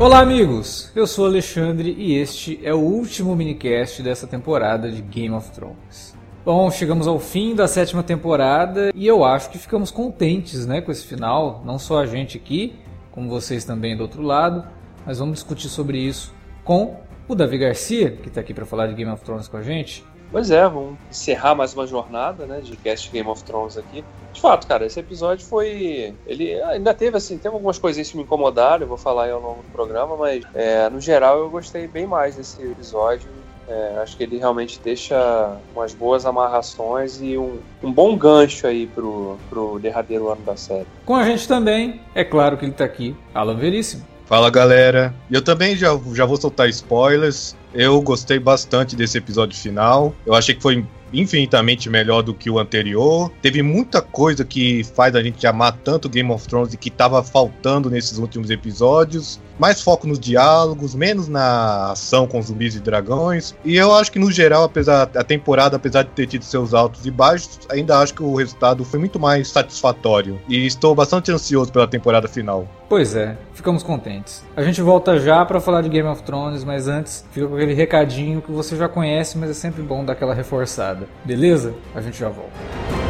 Olá, amigos! Eu sou Alexandre e este é o último minicast dessa temporada de Game of Thrones. Bom, chegamos ao fim da sétima temporada e eu acho que ficamos contentes né, com esse final. Não só a gente aqui, como vocês também do outro lado. Mas vamos discutir sobre isso com o Davi Garcia, que está aqui para falar de Game of Thrones com a gente. Pois é, vamos encerrar mais uma jornada, né, de cast Game of Thrones aqui. De fato, cara, esse episódio foi. Ele ainda teve, assim, teve algumas coisinhas que me incomodaram, eu vou falar aí ao longo do programa, mas é, no geral eu gostei bem mais desse episódio. É, acho que ele realmente deixa umas boas amarrações e um, um bom gancho aí pro, pro derradeiro ano da série. Com a gente também, é claro que ele tá aqui, Alan Veríssimo. Fala galera, eu também já, já vou soltar spoilers. Eu gostei bastante desse episódio final. Eu achei que foi infinitamente melhor do que o anterior. Teve muita coisa que faz a gente amar tanto Game of Thrones e que estava faltando nesses últimos episódios. Mais foco nos diálogos, menos na ação com zumbis e dragões. E eu acho que no geral, apesar a temporada, apesar de ter tido seus altos e baixos, ainda acho que o resultado foi muito mais satisfatório. E estou bastante ansioso pela temporada final. Pois é, ficamos contentes. A gente volta já para falar de Game of Thrones, mas antes fica com aquele recadinho que você já conhece, mas é sempre bom dar aquela reforçada. Beleza? A gente já volta.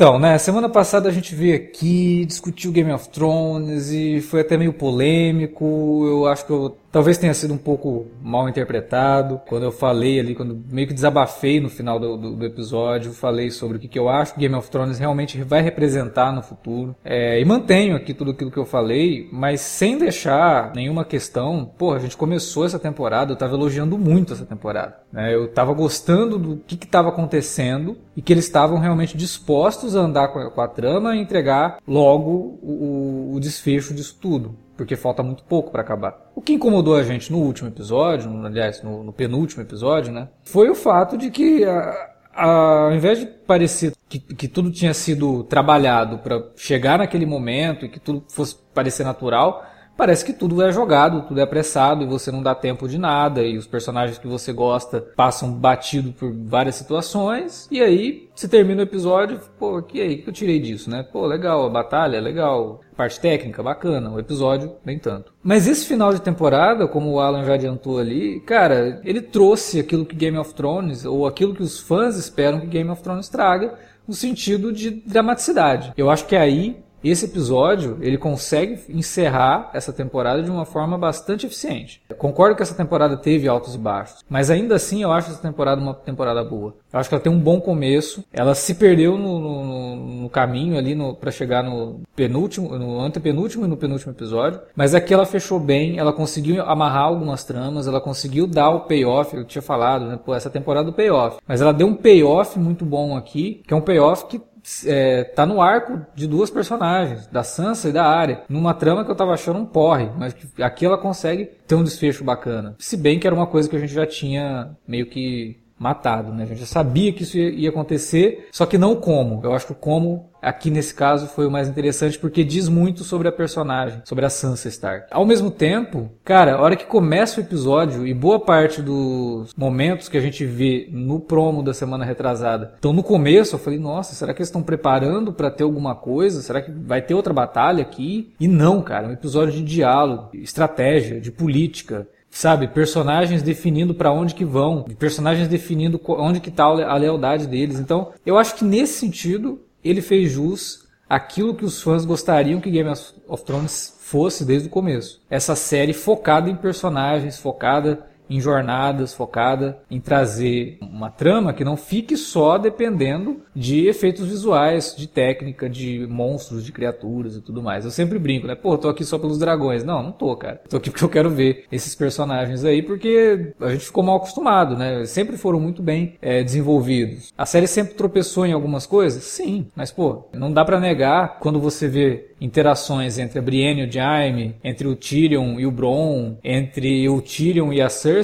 Então, né, semana passada a gente veio aqui, discutiu Game of Thrones e foi até meio polêmico. Eu acho que eu Talvez tenha sido um pouco mal interpretado. Quando eu falei ali, quando meio que desabafei no final do, do, do episódio, falei sobre o que, que, eu acho que Game of Thrones realmente vai representar no futuro. É, e mantenho aqui tudo aquilo que eu falei, mas sem deixar nenhuma questão. Porra, a gente começou essa temporada, eu tava elogiando muito essa temporada. Né? Eu tava gostando do que estava acontecendo e que eles estavam realmente dispostos a andar com a, com a trama e entregar logo o, o desfecho disso tudo porque falta muito pouco para acabar. O que incomodou a gente no último episódio, aliás, no, no penúltimo episódio, né, foi o fato de que, a, a, ao invés de parecer que, que tudo tinha sido trabalhado para chegar naquele momento e que tudo fosse parecer natural, parece que tudo é jogado, tudo é apressado e você não dá tempo de nada e os personagens que você gosta passam batido por várias situações e aí você termina o episódio, pô, que aí que eu tirei disso, né? Pô, legal, a batalha, legal, parte técnica, bacana, o episódio nem tanto. Mas esse final de temporada, como o Alan já adiantou ali, cara, ele trouxe aquilo que Game of Thrones ou aquilo que os fãs esperam que Game of Thrones traga, no sentido de dramaticidade. Eu acho que aí esse episódio, ele consegue encerrar essa temporada de uma forma bastante eficiente. Eu concordo que essa temporada teve altos e baixos, mas ainda assim eu acho essa temporada uma temporada boa. Eu acho que ela tem um bom começo. Ela se perdeu no, no, no caminho ali para chegar no penúltimo, no antepenúltimo e no penúltimo episódio, mas aqui ela fechou bem. Ela conseguiu amarrar algumas tramas, ela conseguiu dar o payoff. Eu tinha falado, né? Pô, essa temporada do payoff, mas ela deu um payoff muito bom aqui, que é um payoff que é, tá no arco de duas personagens, da Sansa e da Arya, numa trama que eu tava achando um porre, mas aqui ela consegue ter um desfecho bacana. Se bem que era uma coisa que a gente já tinha meio que matado, né? A gente já sabia que isso ia acontecer, só que não como. Eu acho que o como aqui nesse caso foi o mais interessante porque diz muito sobre a personagem, sobre a Sansa Stark. Ao mesmo tempo, cara, a hora que começa o episódio e boa parte dos momentos que a gente vê no promo da semana retrasada, então no começo eu falei, nossa, será que eles estão preparando para ter alguma coisa? Será que vai ter outra batalha aqui? E não, cara, é um episódio de diálogo, estratégia, de política sabe, personagens definindo para onde que vão, personagens definindo onde que tá a lealdade deles. Então, eu acho que nesse sentido ele fez jus aquilo que os fãs gostariam que Game of Thrones fosse desde o começo. Essa série focada em personagens, focada em jornadas, focada em trazer uma trama que não fique só dependendo de efeitos visuais, de técnica, de monstros, de criaturas e tudo mais. Eu sempre brinco, né? Pô, tô aqui só pelos dragões. Não, não tô, cara. Tô aqui porque eu quero ver esses personagens aí, porque a gente ficou mal acostumado, né? Sempre foram muito bem é, desenvolvidos. A série sempre tropeçou em algumas coisas? Sim, mas pô, não dá para negar quando você vê interações entre a Brienne e o Jaime, entre o Tyrion e o Bronn, entre o Tyrion e a Cersei,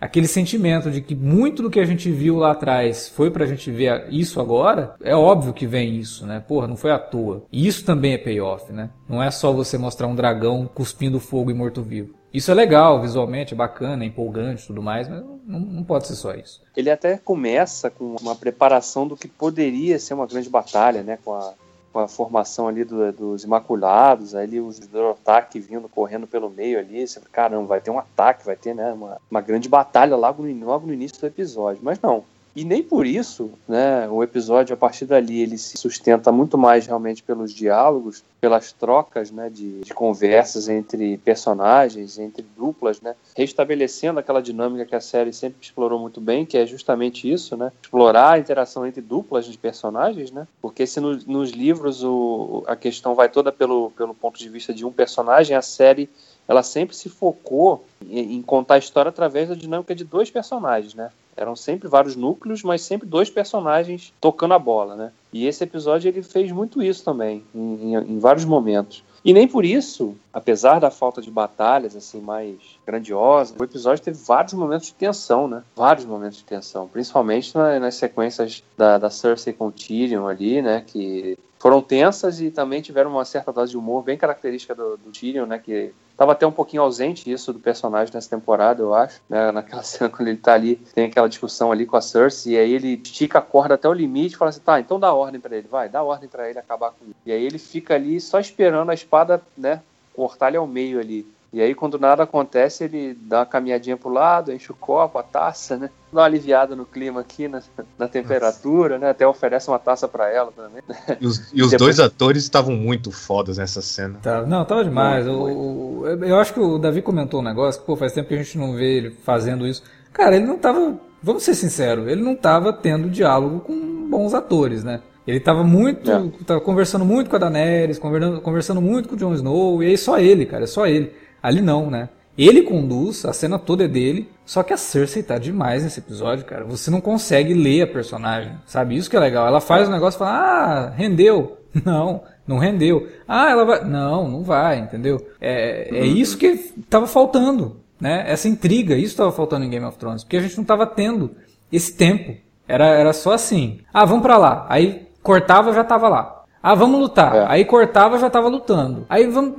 aquele sentimento de que muito do que a gente viu lá atrás foi pra gente ver isso agora, é óbvio que vem isso, né? Porra, não foi à toa. E isso também é payoff, né? Não é só você mostrar um dragão cuspindo fogo e morto-vivo. Isso é legal, visualmente, é bacana, é empolgante tudo mais, mas não, não, pode ser só isso. Ele até começa com uma preparação do que poderia ser uma grande batalha, né? Com a com a formação ali do, dos Imaculados, aí os Dorotak vindo correndo pelo meio ali, você, caramba, vai ter um ataque, vai ter né, uma, uma grande batalha logo no, logo no início do episódio. Mas não, e nem por isso, né, o episódio a partir dali ele se sustenta muito mais realmente pelos diálogos, pelas trocas, né, de, de, conversas entre personagens, entre duplas, né, restabelecendo aquela dinâmica que a série sempre explorou muito bem, que é justamente isso, né, explorar a interação entre duplas de personagens, né, porque se no, nos livros o, a questão vai toda pelo, pelo ponto de vista de um personagem, a série ela sempre se focou em, em contar a história através da dinâmica de dois personagens, né? Eram sempre vários núcleos, mas sempre dois personagens tocando a bola, né? E esse episódio ele fez muito isso também, em, em, em vários momentos. E nem por isso, apesar da falta de batalhas assim mais grandiosas, o episódio teve vários momentos de tensão, né? Vários momentos de tensão, principalmente na, nas sequências da, da Cersei com Tyrion ali, né? Que foram tensas e também tiveram uma certa dose de humor bem característica do, do Tyrion, né? Que estava até um pouquinho ausente isso do personagem nessa temporada, eu acho. Né? Naquela cena quando ele tá ali, tem aquela discussão ali com a Cersei, e aí ele estica a corda até o limite e fala assim: tá, então dá ordem para ele, vai, dá ordem para ele acabar com ele. E aí ele fica ali só esperando a espada, né? Cortar ele ao meio ali. E aí, quando nada acontece, ele dá uma caminhadinha pro lado, enche o copo, a taça, né? Dá uma aliviada no clima aqui, na, na temperatura, né? Até oferece uma taça para ela também. E os, e os Depois... dois atores estavam muito fodas nessa cena. Tá, não, tava demais. eu, eu acho que o Davi comentou um negócio, que, pô, faz tempo que a gente não vê ele fazendo isso. Cara, ele não tava, vamos ser sinceros, ele não tava tendo diálogo com bons atores, né? Ele tava muito. É. Tava conversando muito com a Daenerys, conversando, conversando muito com o Jon Snow, e aí só ele, cara, é só ele. Ali não, né? Ele conduz, a cena toda é dele, só que a Cersei tá demais nesse episódio, cara. Você não consegue ler a personagem, sabe? Isso que é legal. Ela faz o negócio e fala, ah, rendeu. Não, não rendeu. Ah, ela vai. Não, não vai, entendeu? É, é isso que tava faltando, né? Essa intriga, isso tava faltando em Game of Thrones, porque a gente não tava tendo esse tempo. Era, era só assim. Ah, vamos para lá. Aí cortava, já tava lá. Ah, vamos lutar. É. Aí cortava, já tava lutando. Aí vamos.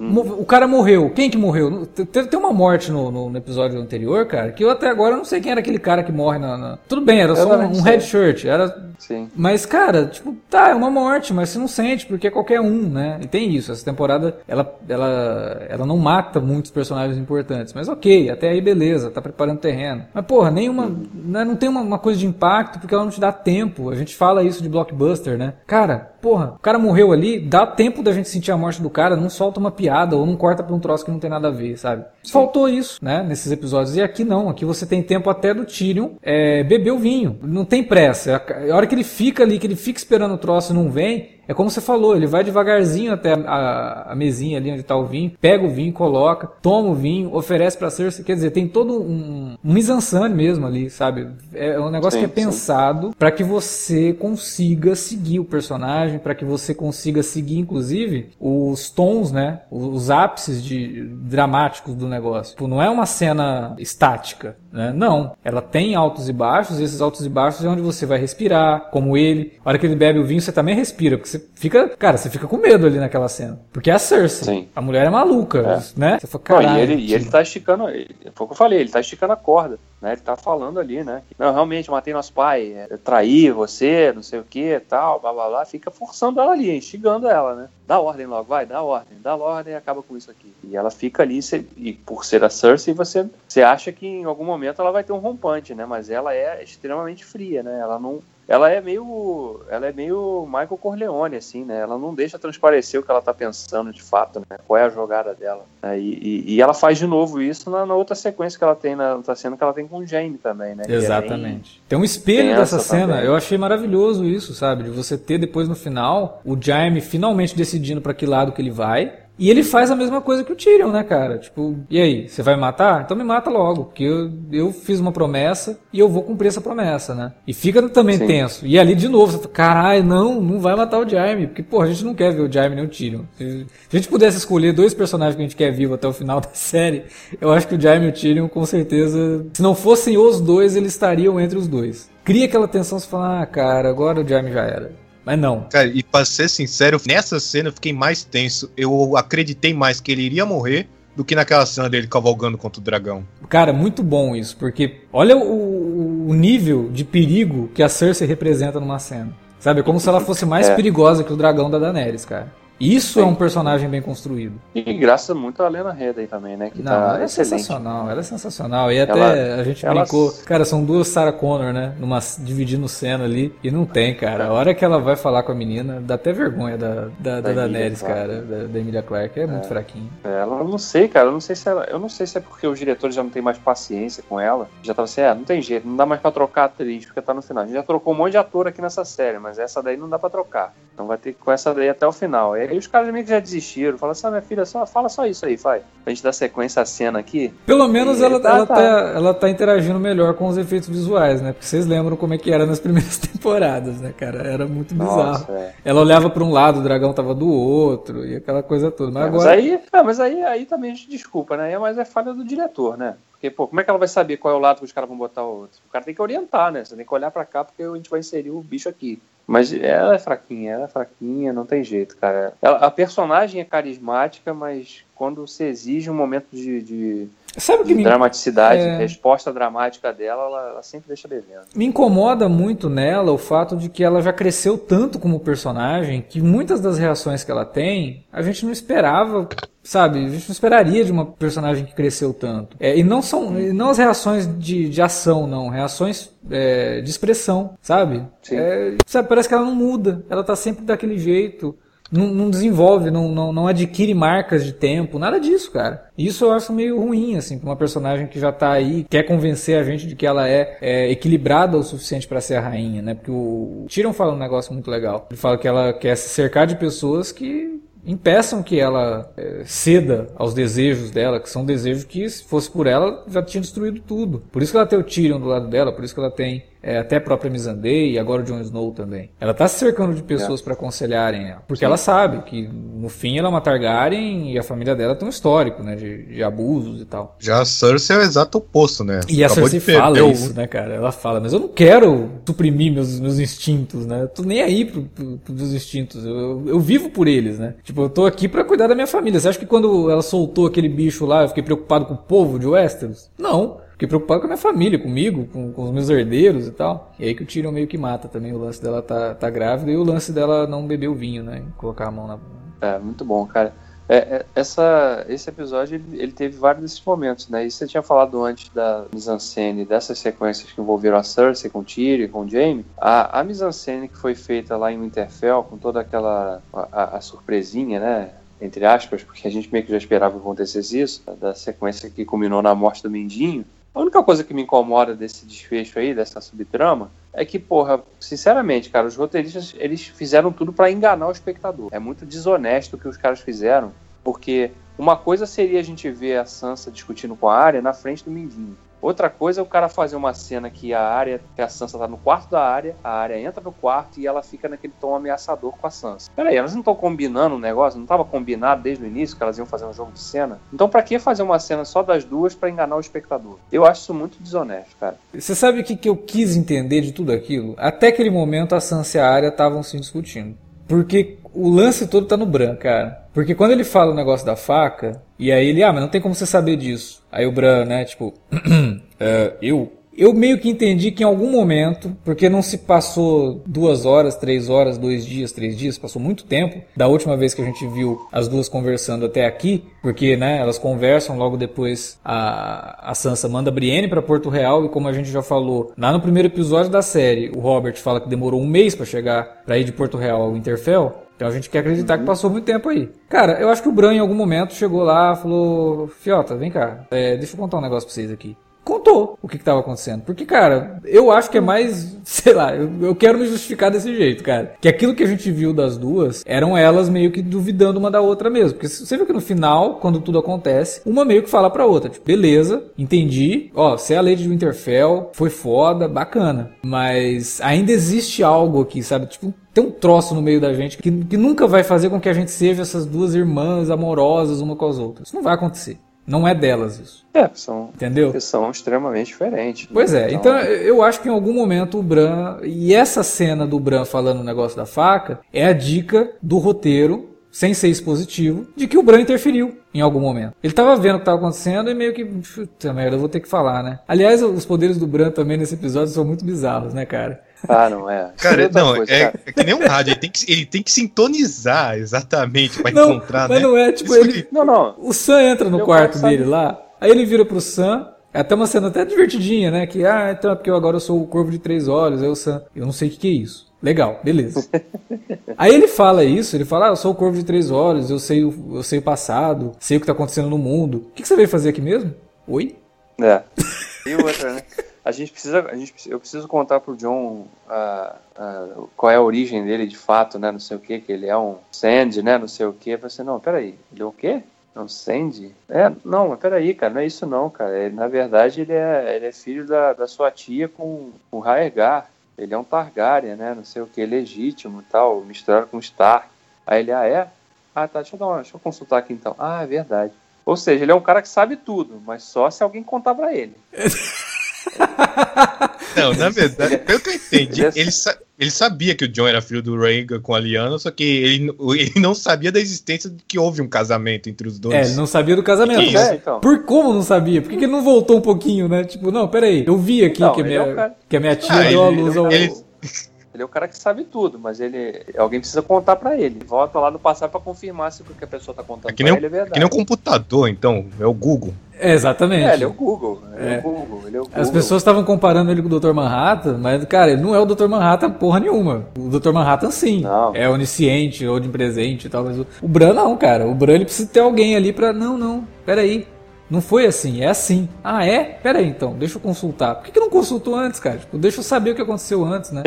Hum. O cara morreu. Quem que morreu? Teve, tem uma morte no, no, no, episódio anterior, cara, que eu até agora não sei quem era aquele cara que morre na. na... Tudo bem, era só um, um red shirt. Era. Sim. Mas, cara, tipo, tá, é uma morte, mas você não sente, porque é qualquer um, né? E tem isso. Essa temporada, ela, ela, ela não mata muitos personagens importantes. Mas ok, até aí beleza, tá preparando terreno. Mas, porra, nenhuma. Hum. Né, não tem uma, uma coisa de impacto, porque ela não te dá tempo. A gente fala isso de blockbuster, né? Cara, porra, o cara morreu ali, dá tempo da gente sentir a morte do cara, não solta uma piada ou não corta pra um troço que não tem nada a ver, sabe? Sim. Faltou isso, né, nesses episódios. E aqui não, aqui você tem tempo até do Tyrion é, beber o vinho. Não tem pressa. A hora que ele fica ali, que ele fica esperando o troço e não vem, é como você falou, ele vai devagarzinho até a, a, mesinha ali onde está o vinho, pega o vinho, coloca, toma o vinho, oferece para Cersei. Quer dizer, tem todo um, um mise mesmo ali, sabe? É um negócio sim, que é pensado para que você consiga seguir o personagem, para que você consiga seguir, inclusive, os tons, né? Os ápices de, dramáticos do negócio. Tipo, não é uma cena estática. Né? Não. Ela tem altos e baixos, e esses altos e baixos é onde você vai respirar, como ele. A hora que ele bebe o vinho, você também respira, porque você fica, cara, você fica com medo ali naquela cena. Porque é a Cersei. Sim. A mulher é maluca, é. né? Você fala, Não, e, ele, e ele tá esticando, foi o que eu falei, ele tá esticando a corda. Né, ele tá falando ali, né? Que, não, realmente, matei nosso pai, eu traí você, não sei o que, tal, blá blá blá. Fica forçando ela ali, instigando ela, né? Dá ordem logo, vai, dá ordem, dá ordem e acaba com isso aqui. E ela fica ali, e por ser a Cersei, você, você acha que em algum momento ela vai ter um rompante, né? Mas ela é extremamente fria, né? Ela não, ela é meio ela é meio Michael Corleone assim né? Ela não deixa transparecer o que ela tá pensando de fato né? Qual é a jogada dela né? e, e, e, ela faz de novo isso na, na, outra sequência que ela tem na outra cena que ela tem com o Jamie também né? É exatamente. é tem um espelho dessa cena. Também. eu achei maravilhoso isso sabe? De você ter depois no final o Jamie finalmente decidindo para que lado que ele vai e ele faz a mesma coisa que o Tyrion, né, cara? Tipo, e aí, você vai matar? Então me mata logo, porque eu, eu fiz uma promessa e eu vou cumprir essa promessa, né? E fica também Sim. tenso. E ali de novo, você fala, caralho, não, não vai matar o Jaime, porque, pô, a gente não quer ver o Jaime nem o Tyrion. Se a gente pudesse escolher dois personagens que a gente quer vivo até o final da série, eu acho que o Jaime e o Tyrion, com certeza, se não fossem os dois, eles estariam entre os dois. Cria aquela tensão, você fala, ah, cara, agora o Jaime já era. Mas não. Cara, e pra ser sincero, nessa cena eu fiquei mais tenso. Eu acreditei mais que ele iria morrer do que naquela cena dele cavalgando contra o dragão. Cara, muito bom isso, porque olha o, o nível de perigo que a Cersei representa numa cena. Sabe? É como se ela fosse mais é. perigosa que o dragão da Daenerys, cara. Isso é um personagem bem construído. E graças muito a Lena Headey também, né? Que Não, tá ela é sensacional, ela é sensacional. E até ela, a gente ela... brincou, cara, são duas Sarah Connor, né? Numa, dividindo cena ali. E não tem, cara. A hora que ela vai falar com a menina, dá até vergonha da, da, da, da Daenerys, cara, da, da Emilia Clarke. É, é muito fraquinho. É, ela não sei, cara. Eu não sei se ela. Eu não sei se é porque os diretores já não têm mais paciência com ela. Já tava assim, é, não tem jeito, não dá mais pra trocar a atriz, porque tá no final. A gente já trocou um monte de ator aqui nessa série, mas essa daí não dá pra trocar. Então vai ter que com essa daí até o final. E aí os caras meio que já desistiram. Fala assim, ah, minha filha, só, fala só isso aí, vai. Pra gente dar sequência à cena aqui. Pelo menos ela, tá, ela, tá. Tá, ela tá interagindo melhor com os efeitos visuais, né? Porque vocês lembram como é que era nas primeiras temporadas, né, cara? Era muito bizarro. Nossa, é. Ela olhava para um lado, o dragão tava do outro, e aquela coisa toda. Mas, é, agora... mas aí, é, mas aí, aí também a gente desculpa, né? Mas é falha do diretor, né? Porque, pô, como é que ela vai saber qual é o lado que os caras vão botar o outro? O cara tem que orientar, né? Você tem que olhar para cá porque a gente vai inserir o bicho aqui. Mas ela é fraquinha, ela é fraquinha, não tem jeito, cara. Ela, a personagem é carismática, mas quando se exige um momento de, de, Sabe de dramaticidade, é... resposta dramática dela, ela, ela, sempre deixa devendo. Me incomoda muito nela o fato de que ela já cresceu tanto como personagem que muitas das reações que ela tem, a gente não esperava sabe? A gente não esperaria de uma personagem que cresceu tanto. É, e não são e não as reações de, de ação, não. Reações é, de expressão, sabe? É, sabe? Parece que ela não muda. Ela tá sempre daquele jeito. Não, não desenvolve, não, não, não, adquire marcas de tempo, nada disso, cara. Isso eu acho meio ruim, assim, pra uma personagem que já tá aí, quer convencer a gente de que ela é, é equilibrada o suficiente para ser a rainha, né? Porque o Tyrion fala um negócio muito legal. Ele fala que ela quer se cercar de pessoas que impeçam que ela é, ceda aos desejos dela, que são desejos que, se fosse por ela, já tinha destruído tudo. Por isso que ela tem o Tyrion do lado dela, por isso que ela tem é, até a própria Missandei e agora o Jon Snow também. Ela está se cercando de pessoas é. para aconselharem ela. Porque Sim. ela sabe que, no fim, ela é uma Targaryen e a família dela tem um histórico, né? De, de abusos e tal. Já a Cersei é o exato oposto, né? E a Acabou Cersei fala isso, né, cara? Ela fala, mas eu não quero suprimir meus, meus instintos, né? Eu tô nem aí pro, pro, pros instintos. Eu, eu, eu, vivo por eles, né? Tipo, eu tô aqui para cuidar da minha família. Você acha que quando ela soltou aquele bicho lá, eu fiquei preocupado com o povo de Westeros? Não. Fiquei preocupado com a minha família, comigo, com, com, os meus herdeiros e tal. E aí que o Tyrion meio que mata também o lance dela tá, tá grávida e o lance dela não beber o vinho, né? Colocar a mão na. É, muito bom, cara. É, é, essa, esse episódio ele, ele, teve vários desses momentos, né? E você tinha falado antes da mise-en-scène, dessas sequências que envolveram a Cersei com o Tyrion, com o Jaime. A, a mise-en-scène que foi feita lá em Winterfell, com toda aquela a, a surpresinha, né? Entre aspas, porque a gente meio que já esperava que acontecesse isso, da sequência que culminou na morte do Mindinho. A única coisa que me incomoda desse desfecho aí, dessa subtrama, é que, porra, sinceramente, cara, os roteiristas, eles fizeram tudo para enganar o espectador. É muito desonesto o que os caras fizeram, porque uma coisa seria a gente ver a Sansa discutindo com a Arya na frente do Mindinho. Outra coisa é o cara fazer uma cena que a área, que a Sansa tá no quarto da área, a área entra no quarto e ela fica naquele tom ameaçador com a Sansa. Peraí, elas não estão combinando o negócio? Não estava combinado desde o início que elas iam fazer um jogo de cena? Então para que fazer uma cena só das duas para enganar o espectador? Eu acho isso muito desonesto, cara. Você sabe o que, que eu quis entender de tudo aquilo? Até aquele momento a Sansa e a área estavam se discutindo. Porque o lance todo tá no Bran, cara. Porque quando ele fala o negócio da faca, e aí ele, ah, mas não tem como você saber disso. Aí o Bran, né, tipo, uh, eu eu meio que entendi que em algum momento, porque não se passou duas horas, três horas, dois dias, três dias, passou muito tempo da última vez que a gente viu as duas conversando até aqui, porque né, elas conversam logo depois a, a Sansa manda a Brienne para Porto Real e como a gente já falou lá no primeiro episódio da série, o Robert fala que demorou um mês para chegar para ir de Porto Real ao Winterfell. Então a gente quer acreditar uhum. que passou muito tempo aí. Cara, eu acho que o Bran em algum momento chegou lá falou: Fiota, vem cá, é, deixa eu contar um negócio pra vocês aqui contou o que estava acontecendo. Porque, cara, eu acho que é mais, sei lá, eu, eu, quero me justificar desse jeito, cara. Que aquilo que a gente viu das duas eram elas meio que duvidando uma da outra mesmo. Porque você viu que no final, quando tudo acontece, uma meio que fala pra outra, tipo, beleza, entendi, ó, você é a Lady Winterfell, foi foda, bacana. Mas ainda existe algo aqui, sabe? Tipo, tem um troço no meio da gente que, que nunca vai fazer com que a gente seja essas duas irmãs amorosas uma com as outras. Isso não vai acontecer. Não é delas isso. É, são, Entendeu? são extremamente diferentes. Né? Pois é, então... então... eu acho que em algum momento o Bran. E essa cena do Bran falando o negócio da faca é a dica do roteiro, sem ser expositivo, de que o Bran interferiu em algum momento. Ele tava vendo o que tava acontecendo e meio que. Puta merda, eu vou ter que falar, né? Aliás, os poderes do Bran também nesse episódio são muito bizarros, né, cara? Ah, não é. Cara, não, coisa, é, cara. é, que nem um rádio, ele tem que, ele tem que sintonizar exatamente pra não, encontrar, mas né? não é, tipo, ele. Não, não. O Sam entra no quarto dele lá, aí ele vira pro Sam. É até uma cena até divertidinha, né? Que, ah, então é porque eu agora eu sou o corvo de três olhos, aí o Sam. Eu não sei o que, que é isso. Legal, beleza. Aí ele fala isso, ele fala, ah, eu sou o corvo de três olhos, eu sei o, eu sei o passado, sei o que tá acontecendo no mundo. O que, que você veio fazer aqui mesmo? Oi? É. E outra, né? A gente precisa, a gente, eu preciso contar pro John uh, uh, qual é a origem dele de fato, né? Não sei o que, que ele é um Sandy, né? Não sei o que. Você não, peraí, ele é o quê? É um Sandy? É, não, mas peraí, cara, não é isso não, cara. Ele, na verdade, ele é, ele é filho da, da sua tia com o Raegar. Ele é um Targaryen, né? Não sei o que, legítimo e tal, misturado com Stark. Aí ele, ah, é? Ah, tá, deixa eu, dar uma, deixa eu consultar aqui então. Ah, é verdade. Ou seja, ele é um cara que sabe tudo, mas só se alguém contar pra ele. Não, na verdade, pelo que eu entendi, ele, sa ele sabia que o John era filho do Rhaegar com a Lyanna, só que ele, ele não sabia da existência de que houve um casamento entre os dois. É, ele não sabia do casamento. né? então. Por como não sabia? Por que, que, ele não voltou um pouquinho, né? Tipo, não, peraí, eu vi aqui então, que, a minha, é que a minha tia ah, deu a luz ao... Ele, ele é o cara que sabe tudo, mas ele alguém precisa contar para ele. Volta lá no passado para confirmar se o que a pessoa tá contando é que nem ele é verdade. É que nem um computador, então, é o Google. É, exatamente. É, ele é o Google. Ele é, é o Google, ele é o Google. As pessoas estavam comparando ele com o Dr. Manhattan, mas, cara, ele não é o Dr. Manhattan porra nenhuma. O Dr. Manhattan, sim. Não. É onisciente, onipresente e tal, mas o, o Bran não, cara. O Bran ele precisa ter alguém ali pra. Não, não, peraí. Não foi assim, é assim. Ah, é? Pera aí então, deixa eu consultar. Por que, que não consultou antes, cara? Tipo, deixa eu saber o que aconteceu antes, né?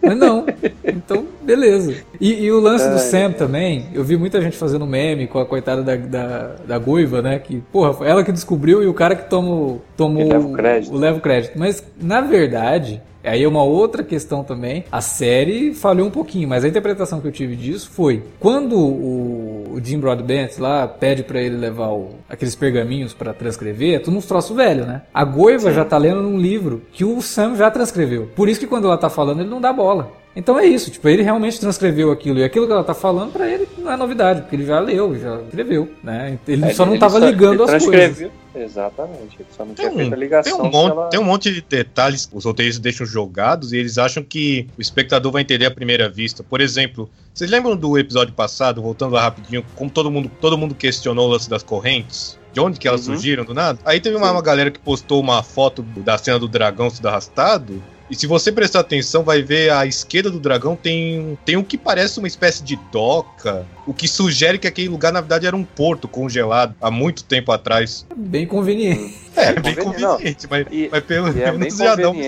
Mas não. Então, beleza. E, e o lance do Sam também, eu vi muita gente fazendo meme com a coitada da, da, da Goiva, né? Que, porra, foi ela que descobriu e o cara que tomou, tomou leva o, crédito. o leva o crédito. Mas, na verdade, Aí é uma outra questão também. A série falhou um pouquinho, mas a interpretação que eu tive disso foi quando o, Jim Broadbent lá pede para ele levar o, aqueles pergaminhos para transcrever, é tudo uns troços velho, né? A Goiva Sim. já tá lendo num livro que o Sam já transcreveu. Por isso que quando ela tá falando, ele não dá bola. Então é isso, tipo, ele realmente transcreveu aquilo. E aquilo que ela tá falando para ele não é novidade, porque ele já leu, já escreveu, né? Ele é, só não tava ligando as coisas. Exatamente, ele só não tinha feito a ligação. Tem um, monte, ela... tem um monte de detalhes que os roteiristas deixam jogados e eles acham que o espectador vai entender à primeira vista. Por exemplo, vocês lembram do episódio passado, voltando lá rapidinho, como todo mundo, todo mundo questionou o lance das correntes? De onde que elas uhum. surgiram, do nada? Aí teve uma, uma galera que postou uma foto da cena do dragão sendo arrastado e se você prestar atenção, vai ver à esquerda do dragão tem, tem o que parece uma espécie de doca, o que sugere que aquele lugar na verdade era um porto congelado há muito tempo atrás. Bem conveniente. É, é bem conveniente, mas, e, mas pelo é menos já dá uma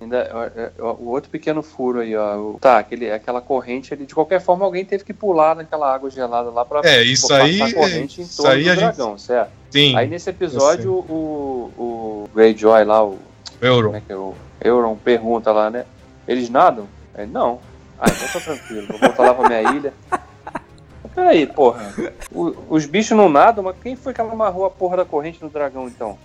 Ainda, o outro pequeno furo aí, ó. Tá, aquele, aquela corrente ali, de qualquer forma alguém teve que pular naquela água gelada lá pra é, isso aí, a corrente em torno do dragão, gente... certo? Sim, aí nesse episódio o, o Greyjoy lá, o. Euron. Como é que é o Euron pergunta lá, né? Eles nadam? Ele, não. Ah, então tá tranquilo, vou voltar lá pra minha ilha. Peraí, porra. O- os bichos não nadam, mas quem foi que amarrou a porra da corrente no dragão então?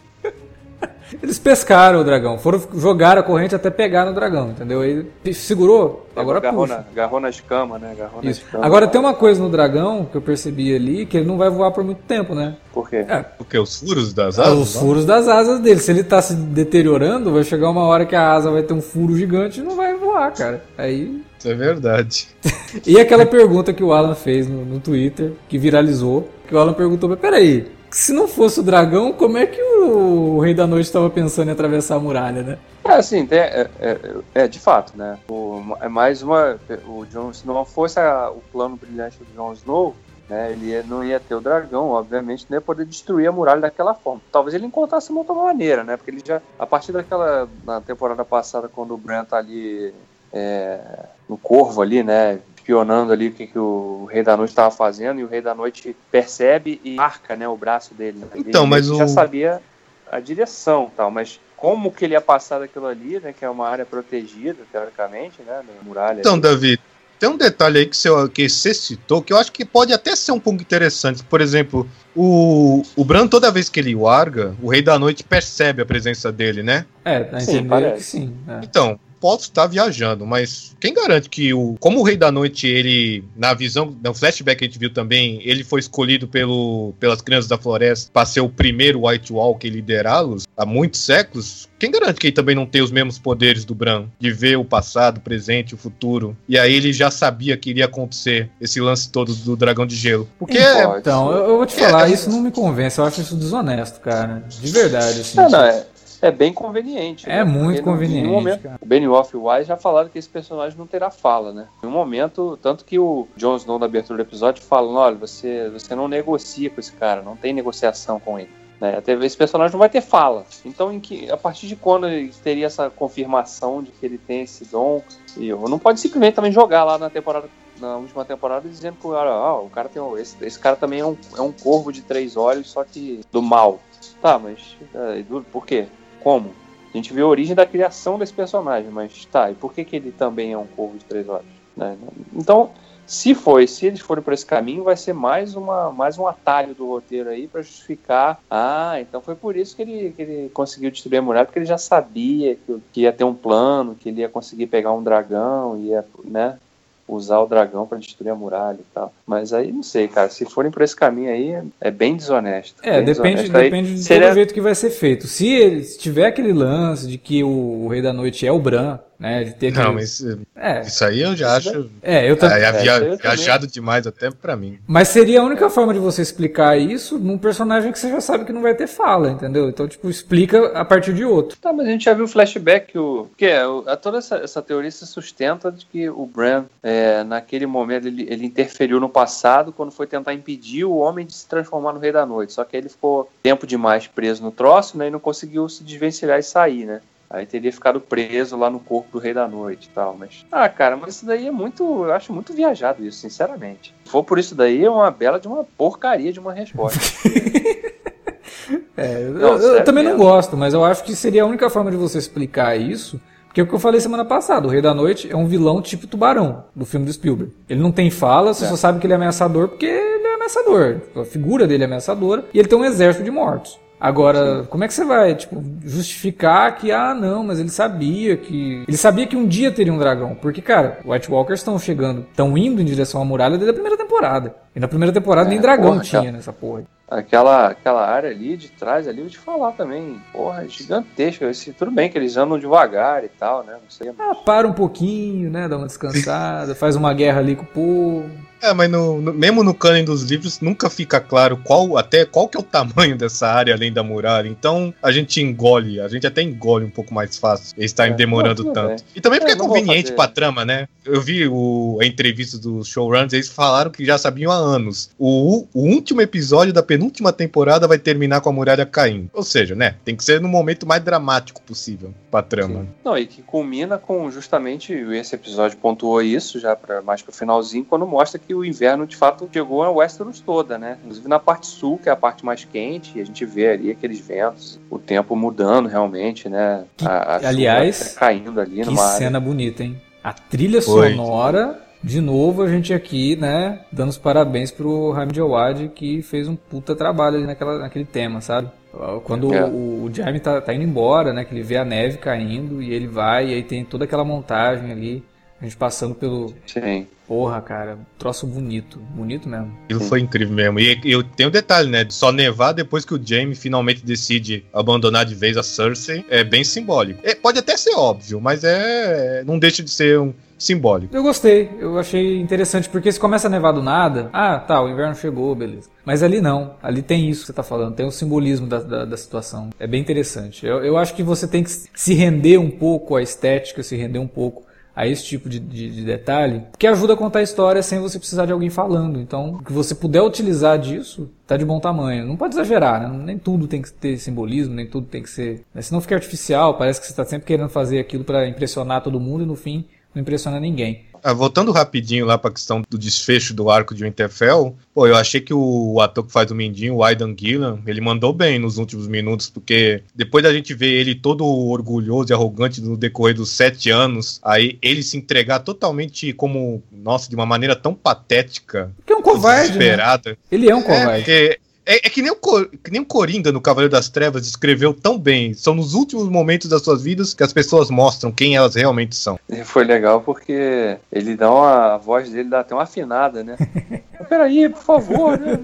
Eles pescaram o dragão, foram jogar a corrente até pegar no dragão, entendeu? Aí segurou, agora agarrou, puxa. na, agarrou na escama, né? Agarrou na Isso. escama. Agora tem uma coisa no dragão que eu percebi ali, que ele não vai voar por muito tempo, né? Por quê? É, Porque os furos das Ah, asas. os não? furos das asas dele. Se ele tá se deteriorando, vai chegar uma hora que a asa vai ter um furo gigante e não vai voar, cara. Aí. Isso é verdade. E aquela pergunta que o Alan fez no, no Twitter, que viralizou, que o Alan perguntou, mas peraí, se não fosse o dragão, como é que o, Rei da Noite estava pensando em atravessar a muralha, né? É, assim, tem- é, é- é, de fato, né? O- é mais uma. O Jon, se não fosse a- o plano brilhante do Jon Snow, né? Ele não ia ter o dragão, obviamente, não ia poder destruir a muralha daquela forma. Talvez ele encontrasse uma outra maneira, né? Porque ele já. A partir daquela. Na temporada passada, quando o Bran tá ali. é, no corvo ali, né? Espionando ali o que, que o Rei da Noite estava fazendo, e o Rei da Noite percebe e marca né, o braço dele. né? Então, ele mas já o- sabia a direção tal, mas como que ele ia passar daquilo ali, né? Que é uma área protegida, teoricamente, né? Na muralha. Então, ali. Davi, tem um detalhe aí que você, que você citou que eu acho que pode até ser um pouco interessante. Por exemplo, o, o Bran, toda vez que ele larga, o Rei da Noite percebe a presença dele, né? É, entender parece. que sim. é. Então, posso estar viajando, mas quem garante que o. Como o Rei da Noite, ele, na visão, no flashback que a gente viu também, ele foi escolhido pelo, pelas crianças da floresta para ser o primeiro White Walker e liderá-los há muitos séculos. Quem garante que ele também não tem os mesmos poderes do Bran? De ver o passado, o presente, o futuro. E aí ele já sabia que iria acontecer esse lance todo do dragão de gelo. Porque. Pode Então, eu, eu vou te falar, É, isso não me convence, eu acho isso desonesto, cara. De verdade, assim. Não, não, é, é bem conveniente. É né? muito Porque no- conveniente, um momento, cara. o Benioff e o Wise já falaram que esse personagem não terá fala, né? Em um momento, tanto que o Jon Snow na abertura do episódio fala, olha, você, você não negocia com esse cara, não tem negociação com ele. Né? Esse personagem não vai ter fala. Então, em que, a partir de quando ele teria essa confirmação de que ele tem esse dom? E eu não pode simplesmente também jogar lá na temporada, na última temporada, dizendo que ah, o cara tem um- esse, esse cara também é um, é um corvo de três olhos, só que do mal. Tá, mas é, por quê? Como? A gente vê a origem da criação desse personagem, mas tá, e por que, que ele também é um corvo de três olhos? né? Então, se foi, se eles forem por esse caminho, vai ser mais, uma, mais um atalho do roteiro aí para justificar. Ah, então foi por isso que ele, que ele conseguiu destruir a muralha, porque ele já sabia que, que ia ter um plano, que ele ia conseguir pegar um dragão, ia, né? Usar o dragão para destruir a muralha e tal. Mas aí não sei, cara. Se forem por esse caminho aí, é bem desonesto. É, bem depende, desonesto. Depende de seria- jeito que vai ser feito. Se, ele, se tiver aquele lance de que o, Rei da Noite é o Bran, né? De ter. Não, mas eh, É, isso aí eu já Isso acho. é, eu também. É, é via- eu também. viajado demais até pra mim. Mas seria a única forma de você explicar isso num personagem que você já sabe que não vai ter fala, entendeu? Então, tipo, explica a partir de outro. Tá, mas a gente já viu o flashback, o... porque é, a- toda essa, essa teoria se sustenta de que o Bran, é, naquele momento, ele, ele interferiu no passado quando foi tentar impedir o homem de se transformar no Rei da Noite. Só que ele ficou tempo demais preso no troço, né, e não conseguiu se desvencilhar e sair, né? Aí teria ficado preso lá no corpo do Rei da Noite e tal, mas... Ah, cara, mas isso daí é muito... Eu acho muito viajado isso, sinceramente. Se for por isso daí, é uma bela de uma porcaria de uma resposta. É, eu, Não, eu- eu também não mesmo. gosto, mas eu acho que seria a única forma de você explicar isso. Porque é o que eu falei semana passada, o Rei da Noite é um vilão tipo tubarão, do filme do Spielberg. Ele não tem fala, você É. só sabe que ele é ameaçador porque ele é ameaçador. A figura dele é ameaçadora e ele tem um exército de mortos. Agora, como é que você vai, tipo, justificar que, ah, não, mas ele sabia que. Ele sabia que um dia teria um dragão. Porque, cara, White Walkers estão chegando, estão indo em direção à muralha desde a primeira temporada. E na primeira temporada É, nem dragão porra, tinha cara. nessa porra. Aquela, aquela área ali de trás, ali, eu vou te falar também. Porra, é gigantesca. Esse, tudo bem que eles andam devagar e tal, né? Não sei. Ah, para um pouquinho, né? Dá uma descansada, faz uma guerra ali com o povo. É, mas no, no- mesmo no canon dos livros nunca fica claro qual até qual que é o tamanho dessa área além da muralha. Então a gente engole, a gente até engole um pouco mais fácil. Eles estarem É, demorando não, tanto. bem. E também porque É, é, não vou conveniente pra trama, né? Eu vi o, a entrevista dos showrunners, eles falaram que já sabiam há anos. O, o último episódio da penúltima temporada vai terminar com a muralha caindo. Ou seja, né? Tem que ser no momento mais dramático possível pra trama. Não, e que culmina com justamente esse episódio pontuou isso já para mais pro finalzinho, quando mostra que que o inverno de fato chegou a Westeros toda, né? Inclusive na parte sul, que é a parte mais quente, e a gente vê ali aqueles ventos, o tempo mudando realmente, né? A, a aliás, caindo ali que cena área. bonita, hein? A trilha Foi. sonora de novo a gente aqui, né, dando os parabéns pro Hamid Jawad que fez um puta trabalho ali naquela, naquele tema, sabe? Quando é. o, o Jaime tá, tá, indo embora, né, que ele vê a neve caindo e ele vai e aí tem toda aquela montagem ali, a gente passando pelo... Sim. Porra, cara, troço bonito, bonito mesmo. Aquilo foi incrível mesmo. E eu tenho um detalhe, né? Só nevar depois que o Jaime finalmente decide abandonar de vez a Cersei é bem simbólico. É, pode até ser óbvio, mas é não deixa de ser um simbólico. Eu gostei, eu achei interessante, porque se começa a nevar do nada, ah, tá, o inverno chegou, beleza. Mas ali não, ali tem isso que você tá falando, tem o simbolismo da, da, da situação. É bem interessante. Eu, eu acho que você tem que se render um pouco à estética, se render um pouco a esse tipo de, de, de, detalhe, que ajuda a contar a história sem você precisar de alguém falando. Então, o que você puder utilizar disso, tá de bom tamanho. Não pode exagerar, né? Nem tudo tem que ter simbolismo, nem tudo tem que ser. Né? Senão fica artificial, parece que você está sempre querendo fazer aquilo para impressionar todo mundo e no fim não impressiona ninguém. Ah, voltando rapidinho lá pra questão do desfecho do arco de Winterfell, pô, eu achei que o, ator que faz o Mindinho, o Aidan Gillan, ele mandou bem nos últimos minutos, porque depois da gente ver ele todo orgulhoso e arrogante no decorrer dos sete anos, aí ele se entregar totalmente como, nossa, de uma maneira tão patética. Que é um covarde. Né? Ele é um covarde. É, porque é, é, que, nem o, que nem o Coringa no Cavaleiro das Trevas escreveu tão bem. São nos últimos momentos das suas vidas que as pessoas mostram quem elas realmente são. E foi legal porque ele dá uma. A voz dele dá até uma afinada, né? Peraí, por favor, né?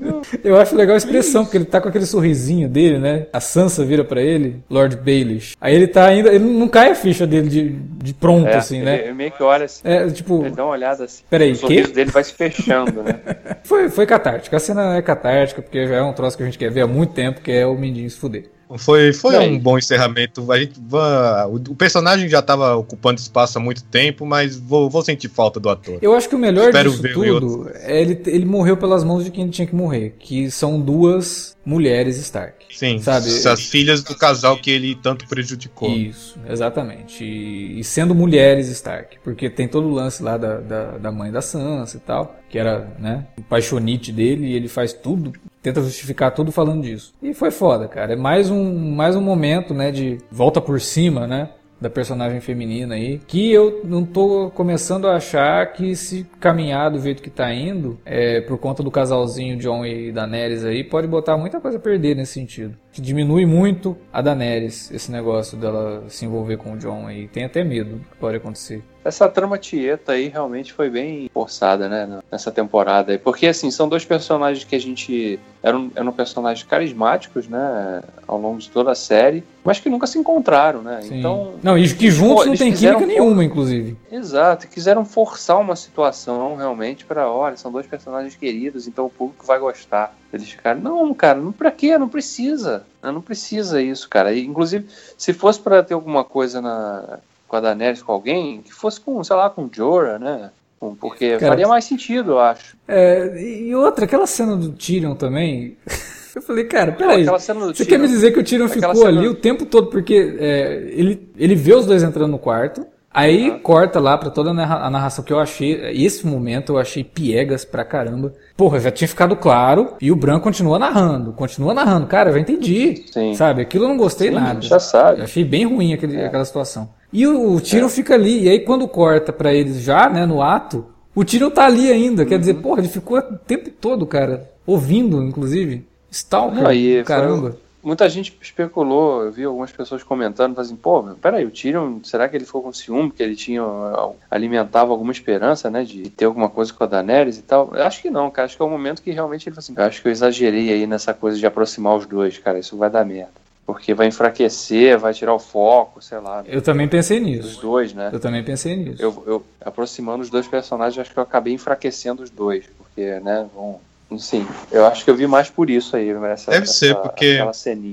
Eu acho legal a expressão, porque ele tá com aquele sorrisinho dele, né? A Sansa vira para ele, Lord Baelish. Aí ele tá ainda. Ele não cai a ficha dele de, de pronto, é, assim, né? Ele meio que olha assim. É, tipo. Ele dá uma olhada assim. Peraí, o sorriso que? dele vai se fechando, né? foi, foi catártica. A cena é catártica, porque já é um troço que a gente quer ver há muito tempo, que é o Mindinho se fuder. Foi, foi um bom encerramento. A gente, o personagem já estava ocupando espaço há muito tempo, mas vou, vou sentir falta do ator. Eu acho que o melhor Espero disso tudo é ele, ele morreu pelas mãos de quem ele tinha que morrer, que são duas mulheres Stark. Sim, sabe? as filhas do casal que ele tanto prejudicou. Isso, exatamente. E, e sendo mulheres Stark, porque tem todo o lance lá da, da, da mãe da Sansa e tal, que era né, o paixonite dele, e ele faz tudo tenta justificar tudo falando disso. E foi foda, cara. É mais um, mais um momento, né, de volta por cima, né? da personagem feminina aí, que eu não tô começando a achar que se caminhar do jeito que tá indo, é, por conta do casalzinho John e Daenerys aí, pode botar muita coisa a perder nesse sentido. Que diminui muito a Daenerys, esse negócio dela se envolver com o John aí. Tem até medo do que pode acontecer. Essa trama Tieta aí realmente foi bem forçada, né? Nessa temporada aí. Porque, assim, são dois personagens que a gente. Eram, eram personagens carismáticos, né? Ao longo de toda a série, mas que nunca se encontraram, né? Sim. Então. Não, e que juntos não tem química nenhuma, inclusive. Exato, quiseram forçar uma situação realmente para, olha, são dois personagens queridos, então o público vai gostar. Eles ficaram, não, cara, não pra quê? Não precisa. Não precisa isso, cara. E, inclusive, se fosse para ter alguma coisa na com a Daenerys com alguém, que fosse com, sei lá, com Jorah, né? Porque Cara, faria mais sentido, eu acho. É, e outra, aquela cena do Tyrion também. Eu falei, cara, peraí. Você Tyrion, quer me dizer que o Tyrion ficou cena... ali o tempo todo porque é, ele, ele vê os dois entrando no quarto, aí corta lá pra toda a narração que eu achei. Esse momento eu achei piegas pra caramba. Porra, já tinha ficado claro e o Bran continua narrando, continua narrando. Cara, eu já entendi. Sim. Sabe? Aquilo eu não gostei Sim, nada. Já sabe. Eu achei bem ruim aquele, é. aquela situação. E o, o Tyrion é. fica ali. E aí quando corta para eles já, né, no ato, o Tyrion tá ali ainda. Uhum. Quer dizer, porra, ele ficou o tempo todo, cara, ouvindo, inclusive. Stalker, aí, caramba. Foi, muita gente especulou, eu vi algumas pessoas comentando, assim, pô, peraí, o Tyrion, será que ele ficou com ciúme, que ele tinha, alimentava alguma esperança, né, de ter alguma coisa com a Daenerys e tal? Eu acho que não, cara, acho que é o momento que realmente ele falou assim, eu acho que eu exagerei aí nessa coisa de aproximar os dois, cara, isso vai dar merda porque vai enfraquecer, vai tirar o foco, sei lá. Eu também pensei nisso. Os dois, né? Eu também pensei nisso. Eu, eu aproximando os dois personagens, acho que eu acabei enfraquecendo os dois, porque, né, vão Sim, eu acho que eu vi mais por isso aí. Essa, deve ser, essa, porque.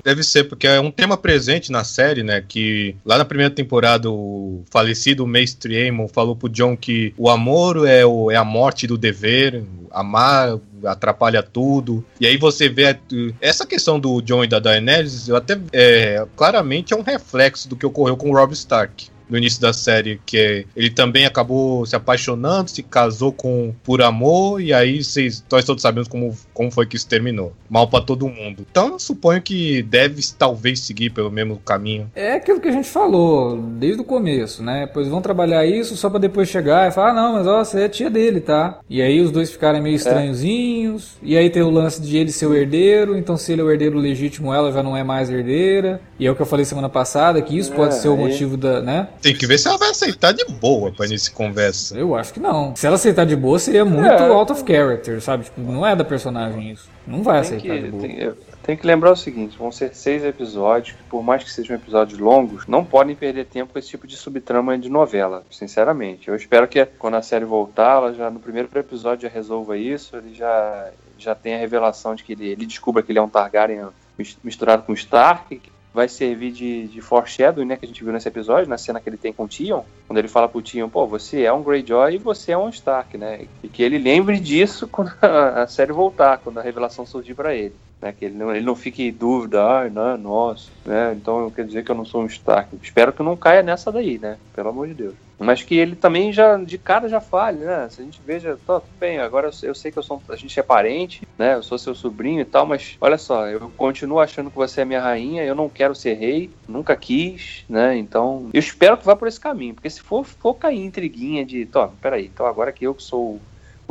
Deve ser, porque é um tema presente na série, né? Que lá na primeira temporada o falecido Mestre Aemon falou pro John que o amor é, o, é a morte do dever, amar atrapalha tudo. E aí você vê essa questão do John e da Daenerys, eu até é, claramente é um reflexo do que ocorreu com o Rob Stark no início da série, que é, ele também acabou se apaixonando, se casou com por amor, e aí vocês, nós todos sabemos como, como foi que isso terminou. Mal para todo mundo. Então eu suponho que deve talvez seguir pelo mesmo caminho. É aquilo que a gente falou desde o começo, né? Pois vão trabalhar isso só para depois chegar e falar, ah, não, mas ó, você é tia dele, tá? E aí os dois ficarem meio é. estranhozinhos, é. e aí tem o lance de ele ser o herdeiro, então se ele é o herdeiro legítimo, ela já não é mais herdeira. E é o que eu falei semana passada, que isso é, pode ser o motivo da, né? Tem que ver se ela vai aceitar de boa pra de conversa. Eu acho que não. Se ela aceitar de boa, seria muito é. out of character, sabe? Tipo, não é da personagem isso. Não vai tem aceitar que, de boa. Tem, tem que lembrar o seguinte: vão ser seis episódios, que por mais que sejam episódios longos, não podem perder tempo com esse tipo de subtrama de novela, sinceramente. Eu espero que quando a série voltar, ela já no primeiro episódio já resolva isso, ele já, já tenha a revelação de que ele, ele descubra que ele é um Targaryen misturado com Stark, vai servir de, de foreshadowing, né, que a gente viu nesse episódio, na cena que ele tem com o Tion, quando ele fala pro Tion, pô, você é um Greyjoy e você é um Stark, né, e que ele lembre disso quando a série voltar, quando a revelação surgir para ele né? Que ele não, ele não fique em dúvida, ah, não, nossa, né? Então quer dizer que eu não sou um Stark. Espero que não caia nessa daí, né? Pelo amor de Deus. Mas que ele também já, de cara, já fale, né? Se a gente veja, tá, tudo bem, agora eu, eu, sei que eu sou, a gente é parente, né? Eu sou seu sobrinho e tal, mas olha só, eu continuo achando que você é minha rainha, eu não quero ser rei, nunca quis, né? Então, eu espero que vá por esse caminho, porque se for, for cair intriguinha de, tó, peraí, então agora que eu que sou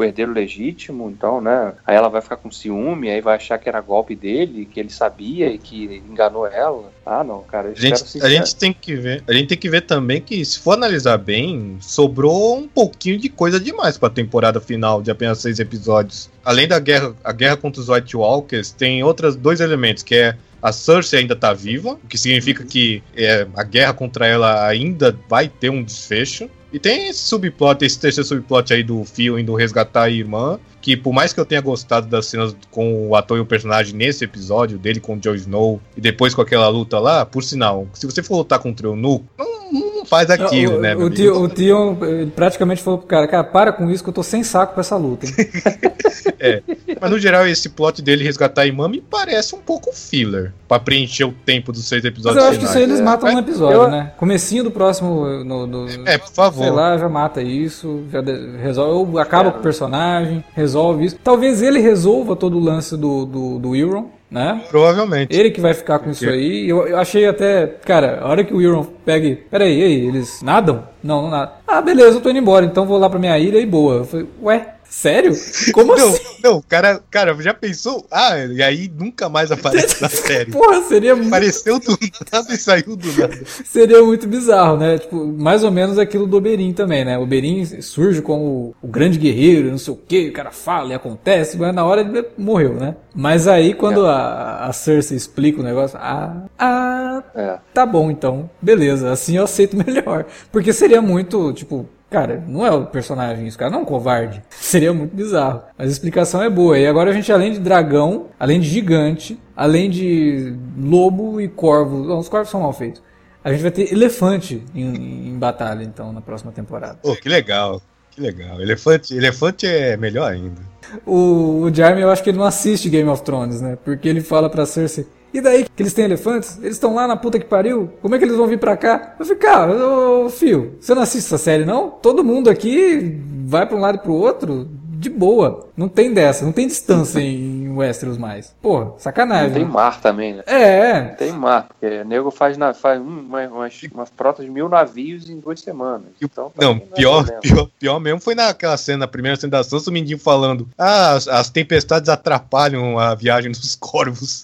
o herdeiro legítimo, então, né? Aí ela vai ficar com ciúme, aí vai achar que era golpe dele, que ele sabia e que enganou ela. Ah, não, cara. A gente, a gente tem que ver, a gente tem que ver também que se for analisar bem, sobrou um pouquinho de coisa demais para a temporada final de apenas seis episódios. Além da guerra, a guerra contra os White Walkers, tem outros dois elementos que é a Cersei ainda tá viva, o que significa que é, a guerra contra ela ainda vai ter um desfecho. E tem esse subplot, esse terceiro subplot aí do Phil indo resgatar a irmã, que por mais que eu tenha gostado das cenas com o ator e o personagem nesse episódio, dele com o Jon Snow, e depois com aquela luta lá, por sinal, se você for lutar contra o Nuke, não, não faz aquilo, o, né? O, tio, o Tion praticamente falou pro cara, cara, para com isso que eu tô sem saco pra essa luta. é, mas no geral esse plot dele resgatar a irmã me parece um pouco filler, pra preencher o tempo dos seis episódios Mas eu acho finais. que isso eles matam é, no episódio, eu... né? Comecinho do próximo, no, no, é, por favor. Sei lá, já mata isso, já resolve, acaba com o personagem, resolve isso. Talvez ele resolva todo o lance do, do, do Euron, né? Provavelmente. Ele que vai ficar com isso aí. Eu, eu achei até, cara, a hora que o Euron pega peraí, aí, eles nadam? Não, não nadam. Ah, beleza, eu tô indo embora, então vou lá pra minha ilha e boa. Eu falei, ué, Sério? Como não, assim? Não, cara, cara, já pensou? Ah, e aí nunca mais aparece na série. Porra, seria muito. Apareceu do nada e saiu do nada. Seria muito bizarro, né? Tipo, mais ou menos aquilo do Oberyn também, né? O Oberyn surge como o grande guerreiro, não sei o que, o cara fala e acontece, mas na hora ele morreu, né? Mas aí quando é. a, a Cersei explica o negócio, ah, ah, é. tá bom então, beleza, assim eu aceito melhor. Porque seria muito, tipo, Cara, não é o personagem isso, cara não é um covarde. Seria muito bizarro. Mas a explicação é boa. E agora a gente, além de dragão, além de gigante, além de lobo e corvo. Não, os corvos são mal feitos. A gente vai ter elefante em, em batalha, então, na próxima temporada. Pô, oh, que legal. Que legal. Elefante, elefante é melhor ainda. O, o Jaime, eu acho que ele não assiste Game of Thrones, né? Porque ele fala pra Cersei e daí que eles têm elefantes? Eles estão lá na puta que pariu? Como é que eles vão vir pra cá? Eu falei, cara, ô, fio, você não assiste essa série não? Todo mundo aqui vai pra um lado e pro outro de boa. Não tem dessa, não tem distância em Westeros mais. Pô, sacanagem. Não tem né? mar também, né? É. Não tem mar, porque o nego faz, na, faz umas, umas, umas frotas de mil navios em duas semanas. Então, não, pior, não é pior, pior mesmo foi naquela cena, na primeira cena da Sansa, o menino falando: Ah, as, as tempestades atrapalham a viagem dos corvos.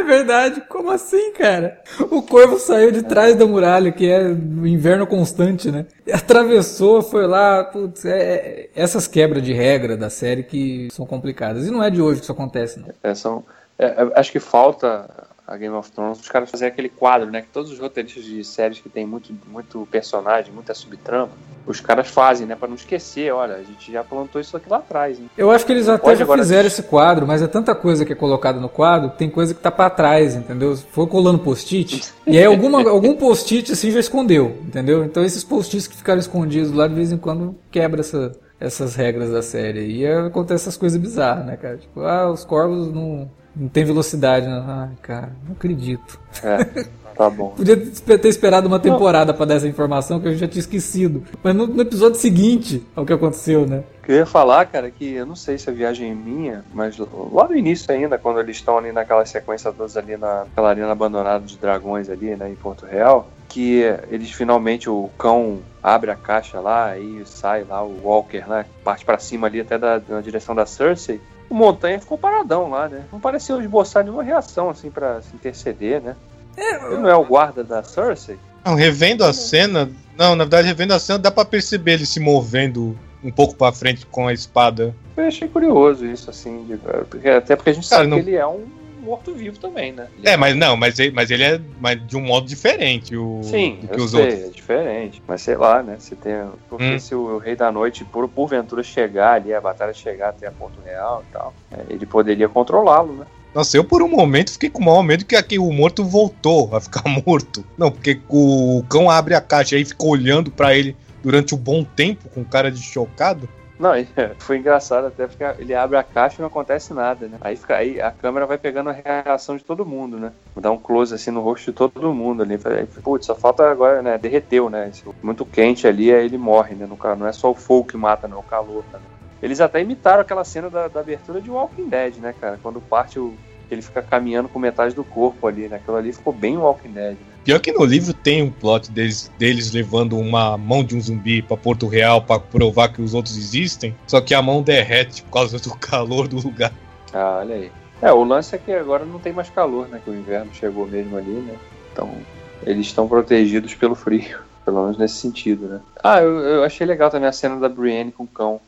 É verdade, como assim, cara? O corvo saiu de trás da muralha, que é o inverno constante, né? Atravessou, foi lá, putz, é, é, essas quebras de regra da série que são complicadas. E não é de hoje que isso acontece, não. É, são, é, é acho que falta a Game of Thrones, os caras fazer aquele quadro, né? Que todos os roteiristas de séries que tem muito, muito personagem, muita subtrama, os caras fazem, né? Pra não esquecer, olha, a gente já plantou isso aqui lá atrás. Hein? Eu acho que eles até já fizeram esse quadro, mas é tanta coisa que é colocada no quadro, tem coisa que tá para trás, entendeu? Foi colando post-it, e aí alguma, algum post-it assim já escondeu, entendeu? Então esses post-its que ficaram escondidos lá, de vez em quando quebra essa, essas regras da série. E acontece essas coisas bizarras, né, cara? Tipo, ah, os corvos não, não tem velocidade. Né? Ai, cara, não acredito. É. Tá bom. Podia ter esperado uma temporada para dar essa informação que eu já tinha esquecido. Mas no, no episódio seguinte ao que aconteceu, né? Eu ia falar, cara, que eu não sei se a viagem é minha, mas lá no início ainda, quando eles estão ali naquela sequência todos ali naquela arena abandonada de dragões ali, né, em Porto Real, que eles finalmente, o cão abre a caixa lá e sai lá o Walker, né, parte para cima ali até da, na direção da Cersei, o Montanha ficou paradão lá, né? Não pareceu esboçar nenhuma reação assim para se interceder, né? Ele não é o guarda da Cersei? Não, revendo a cena. Não, na verdade, revendo a cena, dá pra perceber ele se movendo um pouco pra frente com a espada. Eu achei curioso isso, assim, de, até porque a gente Cara, sabe não... que ele é um morto-vivo também, né? Ele é, mas não, mas ele, mas ele é mas de um modo diferente o, Sim, do que os sei, outros. é diferente. Mas sei lá, né? Se tem, porque hum. se o, o, Rei da Noite, por porventura, chegar ali, a batalha chegar até a Porto Real e tal, é, ele poderia controlá-lo, né? Nossa, eu por um momento fiquei com o maior medo que aqui o morto voltou a ficar morto. Não, porque o cão abre a caixa e fica olhando para ele durante um bom tempo com cara de chocado. Não, foi engraçado até porque ele abre a caixa e não acontece nada, né? Aí, fica, aí a câmera vai pegando a reação de todo mundo, né? Dá um close assim no rosto de todo mundo ali. Putz, só falta agora, né? Derreteu, né? Muito quente ali, aí ele morre, né? Não é só o fogo que mata, não, é o calor também. Eles até imitaram aquela cena da, da abertura de Walking Dead, né, cara? Quando parte o. Ele fica caminhando com metade do corpo ali, né? Aquilo ali ficou bem Walking Dead, né? Pior que no livro tem um plot deles, deles levando uma mão de um zumbi para Porto Real para provar que os outros existem, só que a mão derrete por causa do calor do lugar. Ah, olha aí. É, o lance é que agora não tem mais calor, né? Que o inverno chegou mesmo ali, né? Então, eles estão protegidos pelo frio, pelo menos nesse sentido, né? Ah, eu, eu achei legal também a cena da Brienne com o cão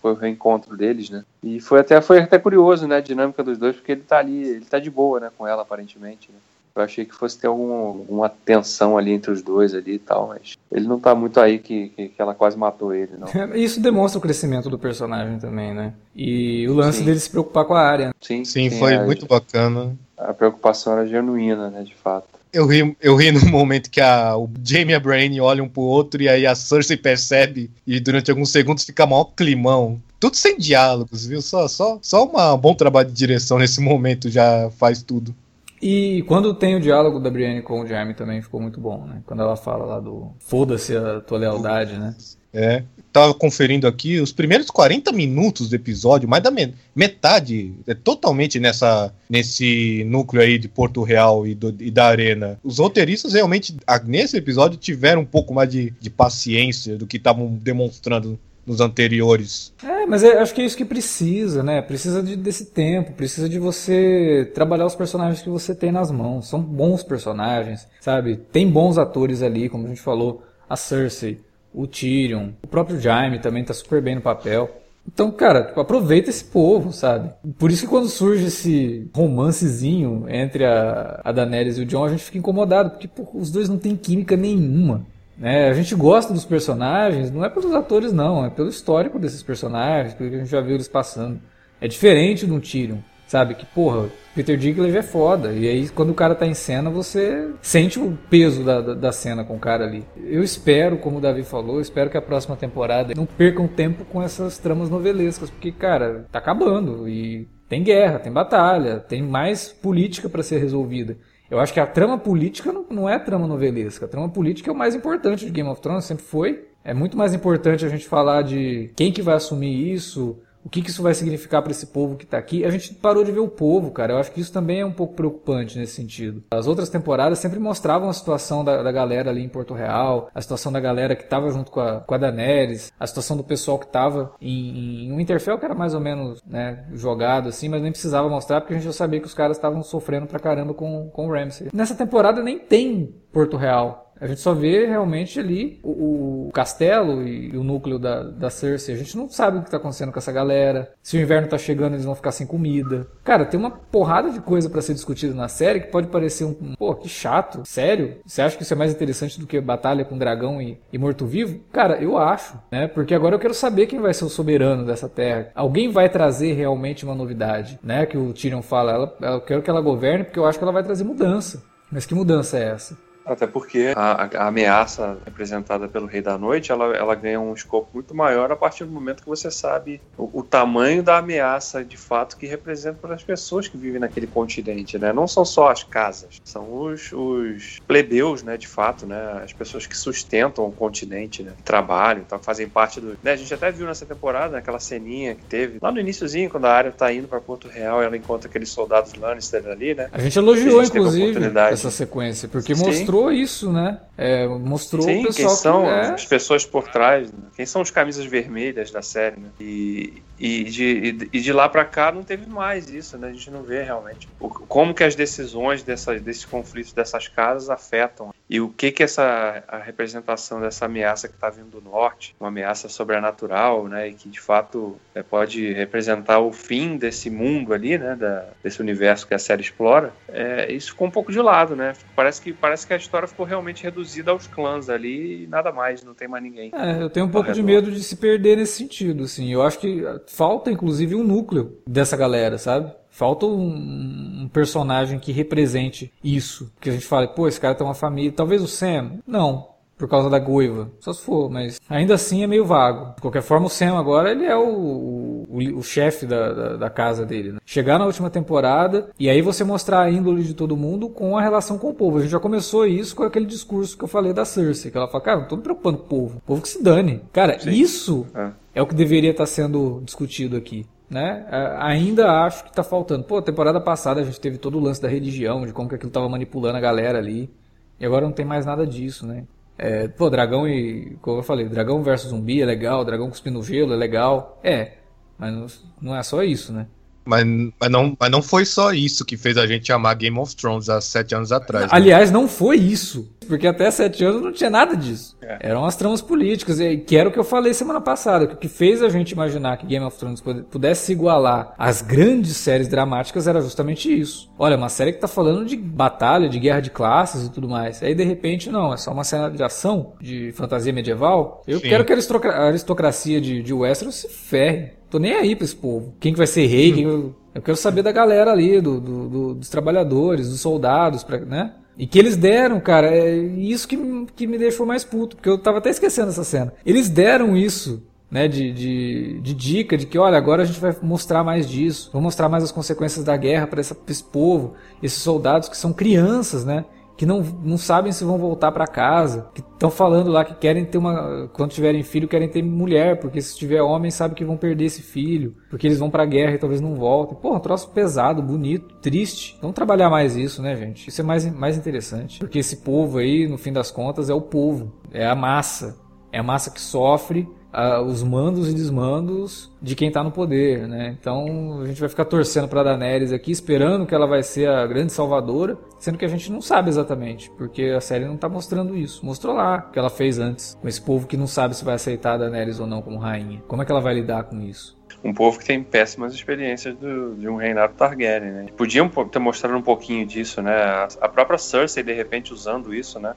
foi o reencontro deles, né? E foi até, foi até curioso, né? A dinâmica dos dois, porque ele tá ali, ele tá de boa, né? Com ela, aparentemente, né? Eu achei que fosse ter algum, alguma tensão ali entre os dois ali e tal, mas ele não tá muito aí que, que, que ela quase matou ele, não. Isso demonstra o crescimento do personagem também, né? E o lance sim. dele se preocupar com a área. Sim, sim, sim foi a, muito bacana. A preocupação era genuína, né, de fato. Eu ri, eu ri no momento que a, o Jamie e a Brain olham pro outro e aí a Cersei percebe e durante alguns segundos fica maior climão. Tudo sem diálogos, viu? Só, só, só um bom trabalho de direção nesse momento já faz tudo. E quando tem o diálogo da Brienne com o Jaime também ficou muito bom, né? Quando ela fala lá do foda-se a tua lealdade, né? É, tava conferindo aqui, os primeiros 40 minutos do episódio, mais da metade, é totalmente nessa nesse núcleo aí de Porto Real e, do, e da Arena. Os roteiristas realmente, nesse episódio, tiveram um pouco mais de, de paciência do que estavam demonstrando nos anteriores. É, mas é, acho que é isso que precisa, né? Precisa de, desse tempo, precisa de você trabalhar os personagens que você tem nas mãos. São bons personagens, sabe? Tem bons atores ali, como a gente falou, a Cersei, o Tyrion, o próprio Jaime também tá super bem no papel. Então, cara, tipo, aproveita esse povo, sabe? Por isso que quando surge esse romancezinho entre a, a Daenerys e o Jon, a gente fica incomodado, porque pô, os dois não têm química nenhuma. Né? A gente gosta dos personagens, não é pelos atores, não, é pelo histórico desses personagens, pelo que a gente já viu eles passando. É diferente de um Tyrion, sabe? Que, porra, Peter Dinklage é foda. E aí, quando o cara tá em cena, você sente o peso da, da, da, cena com o cara ali. Eu espero, como o Davi falou, espero que a próxima temporada não percam tempo com essas tramas novelescas, porque, cara, tá acabando. E tem guerra, tem batalha, tem mais política para ser resolvida. Eu acho que a trama política não, não é trama novelesca. A trama política é o mais importante de Game of Thrones, sempre foi. É muito mais importante a gente falar de quem que vai assumir isso, o que, que isso vai significar para esse povo que está aqui? A gente parou de ver o povo, cara. Eu acho que isso também é um pouco preocupante nesse sentido. As outras temporadas sempre mostravam a situação da, da galera ali em Porto Real, a situação da galera que estava junto com a, com a Daenerys, a situação do pessoal que estava em, em Winterfell, que era mais ou menos né, jogado assim, mas nem precisava mostrar porque a gente já sabia que os caras estavam sofrendo pra caramba com, com o Ramsay. Nessa temporada nem tem Porto Real. A gente só vê realmente ali o, o castelo e, o núcleo da, da Cersei. A gente não sabe o que está acontecendo com essa galera. Se o inverno está chegando, eles vão ficar sem comida. Cara, tem uma porrada de coisa para ser discutida na série que pode parecer um, um. Pô, que chato. Sério? Você acha que isso é mais interessante do que batalha com dragão e, e morto-vivo? Cara, eu acho, né? Porque agora eu quero saber quem vai ser o soberano dessa terra. Alguém vai trazer realmente uma novidade, né? Que o Tyrion fala. Ela, eu quero que ela governe porque eu acho que ela vai trazer mudança. Mas que mudança é essa? Até porque a, a, ameaça representada pelo Rei da Noite, ela, ela ganha um escopo muito maior a partir do momento que você sabe o, o tamanho da ameaça de fato que representa para as pessoas que vivem naquele continente, né? Não são só as casas, são os, os plebeus, né? De fato, né? As pessoas que sustentam o continente, né? Trabalham, então fazem parte do... Né? A gente até viu nessa temporada aquela ceninha que teve lá no iníciozinho, quando a área tá indo para Porto Real, ela encontra aqueles soldados Lannister ali, né? A gente elogiou, a gente inclusive, essa sequência, porque Sim. mostrou isso, né? É, mostrou Sim, o pessoal quem são que, é... as pessoas por trás, né? quem são os camisas vermelhas da série, né? E, e, de, e de lá para cá não teve mais isso, né? A gente não vê realmente o, como que as decisões dessa, desses conflitos dessas casas afetam e o que que essa a representação dessa ameaça que está vindo do norte, uma ameaça sobrenatural, né? E que de fato é, pode representar o fim desse mundo ali, né? Da, desse universo que a série explora. É, isso ficou um pouco de lado, né? Parece que parece que a história ficou realmente reduzida aos clãs ali e nada mais, não tem mais ninguém. É, eu tenho um pouco de medo de se perder nesse sentido, assim. Eu acho que falta inclusive um núcleo dessa galera, sabe? Falta um, um, personagem que represente isso. Que a gente fala, pô, esse cara tem uma família. Talvez o Sam. Não. Por causa da goiva. Só se for, mas ainda assim é meio vago. De qualquer forma, o Sam agora ele é o, o, o chefe da, da, da, casa dele. Né? Chegar na última temporada e aí você mostrar a índole de todo mundo com a relação com o povo. A gente já começou isso com aquele discurso que eu falei da Cersei. Que ela fala, cara, não tô me preocupando com o povo. O povo que se dane. Cara, Sim. isso é. É o que deveria estar sendo discutido aqui né? Ainda acho que tá faltando. Pô, temporada passada a gente teve todo o lance da religião, de como que aquilo tava manipulando a galera ali. E agora não tem mais nada disso, né? É, pô, dragão e. Como eu falei, dragão versus zumbi é legal, dragão cuspindo gelo é legal. É, mas não é só isso, né? Mas, mas, não, mas não foi só isso que fez a gente amar Game of Thrones há sete anos atrás. Né? Aliás, não foi isso. Porque até sete anos não tinha nada disso. É. Eram as tramas políticas, que era o que eu falei semana passada. Que o que fez a gente imaginar que Game of Thrones pudesse se igualar às grandes séries dramáticas era justamente isso. Olha, uma série que tá falando de batalha, de guerra de classes e tudo mais. Aí de repente, não, é só uma cena de ação, de fantasia medieval. Eu Sim. quero que a aristocracia de, de Westeros se ferre. Tô nem aí pra esse povo. Quem que vai ser rei? Quem... Eu quero saber da galera ali, do, do, do, dos trabalhadores, dos soldados, pra, né? E que eles deram, cara, é isso que, que me deixou mais puto, porque eu tava até esquecendo essa cena. Eles deram isso, né, de, de, de dica, de que, olha, agora a gente vai mostrar mais disso, vamos mostrar mais as consequências da guerra para esse povo, esses soldados que são crianças, né? Que não, não sabem se vão voltar para casa, que estão falando lá que querem ter uma. Quando tiverem filho, querem ter mulher, porque se tiver homem, sabe que vão perder esse filho, porque eles vão pra guerra e talvez não voltem. Pô, um troço pesado, bonito, triste. Vamos trabalhar mais isso, né, gente? Isso é mais, mais interessante. Porque esse povo aí, no fim das contas, é o povo, é a massa. É a massa que sofre uh, os mandos e desmandos de quem está no poder, né? Então a gente vai ficar torcendo para Daenerys aqui, esperando que ela vai ser a grande salvadora, sendo que a gente não sabe exatamente, porque a série não está mostrando isso. Mostrou lá o que ela fez antes, com esse povo que não sabe se vai aceitar a Daenerys ou não como rainha. Como é que ela vai lidar com isso? um povo que tem péssimas experiências do, de um reinado Targaryen, né? Podiam ter mostrado um pouquinho disso, né? A, própria Cersei, de repente, usando isso, né?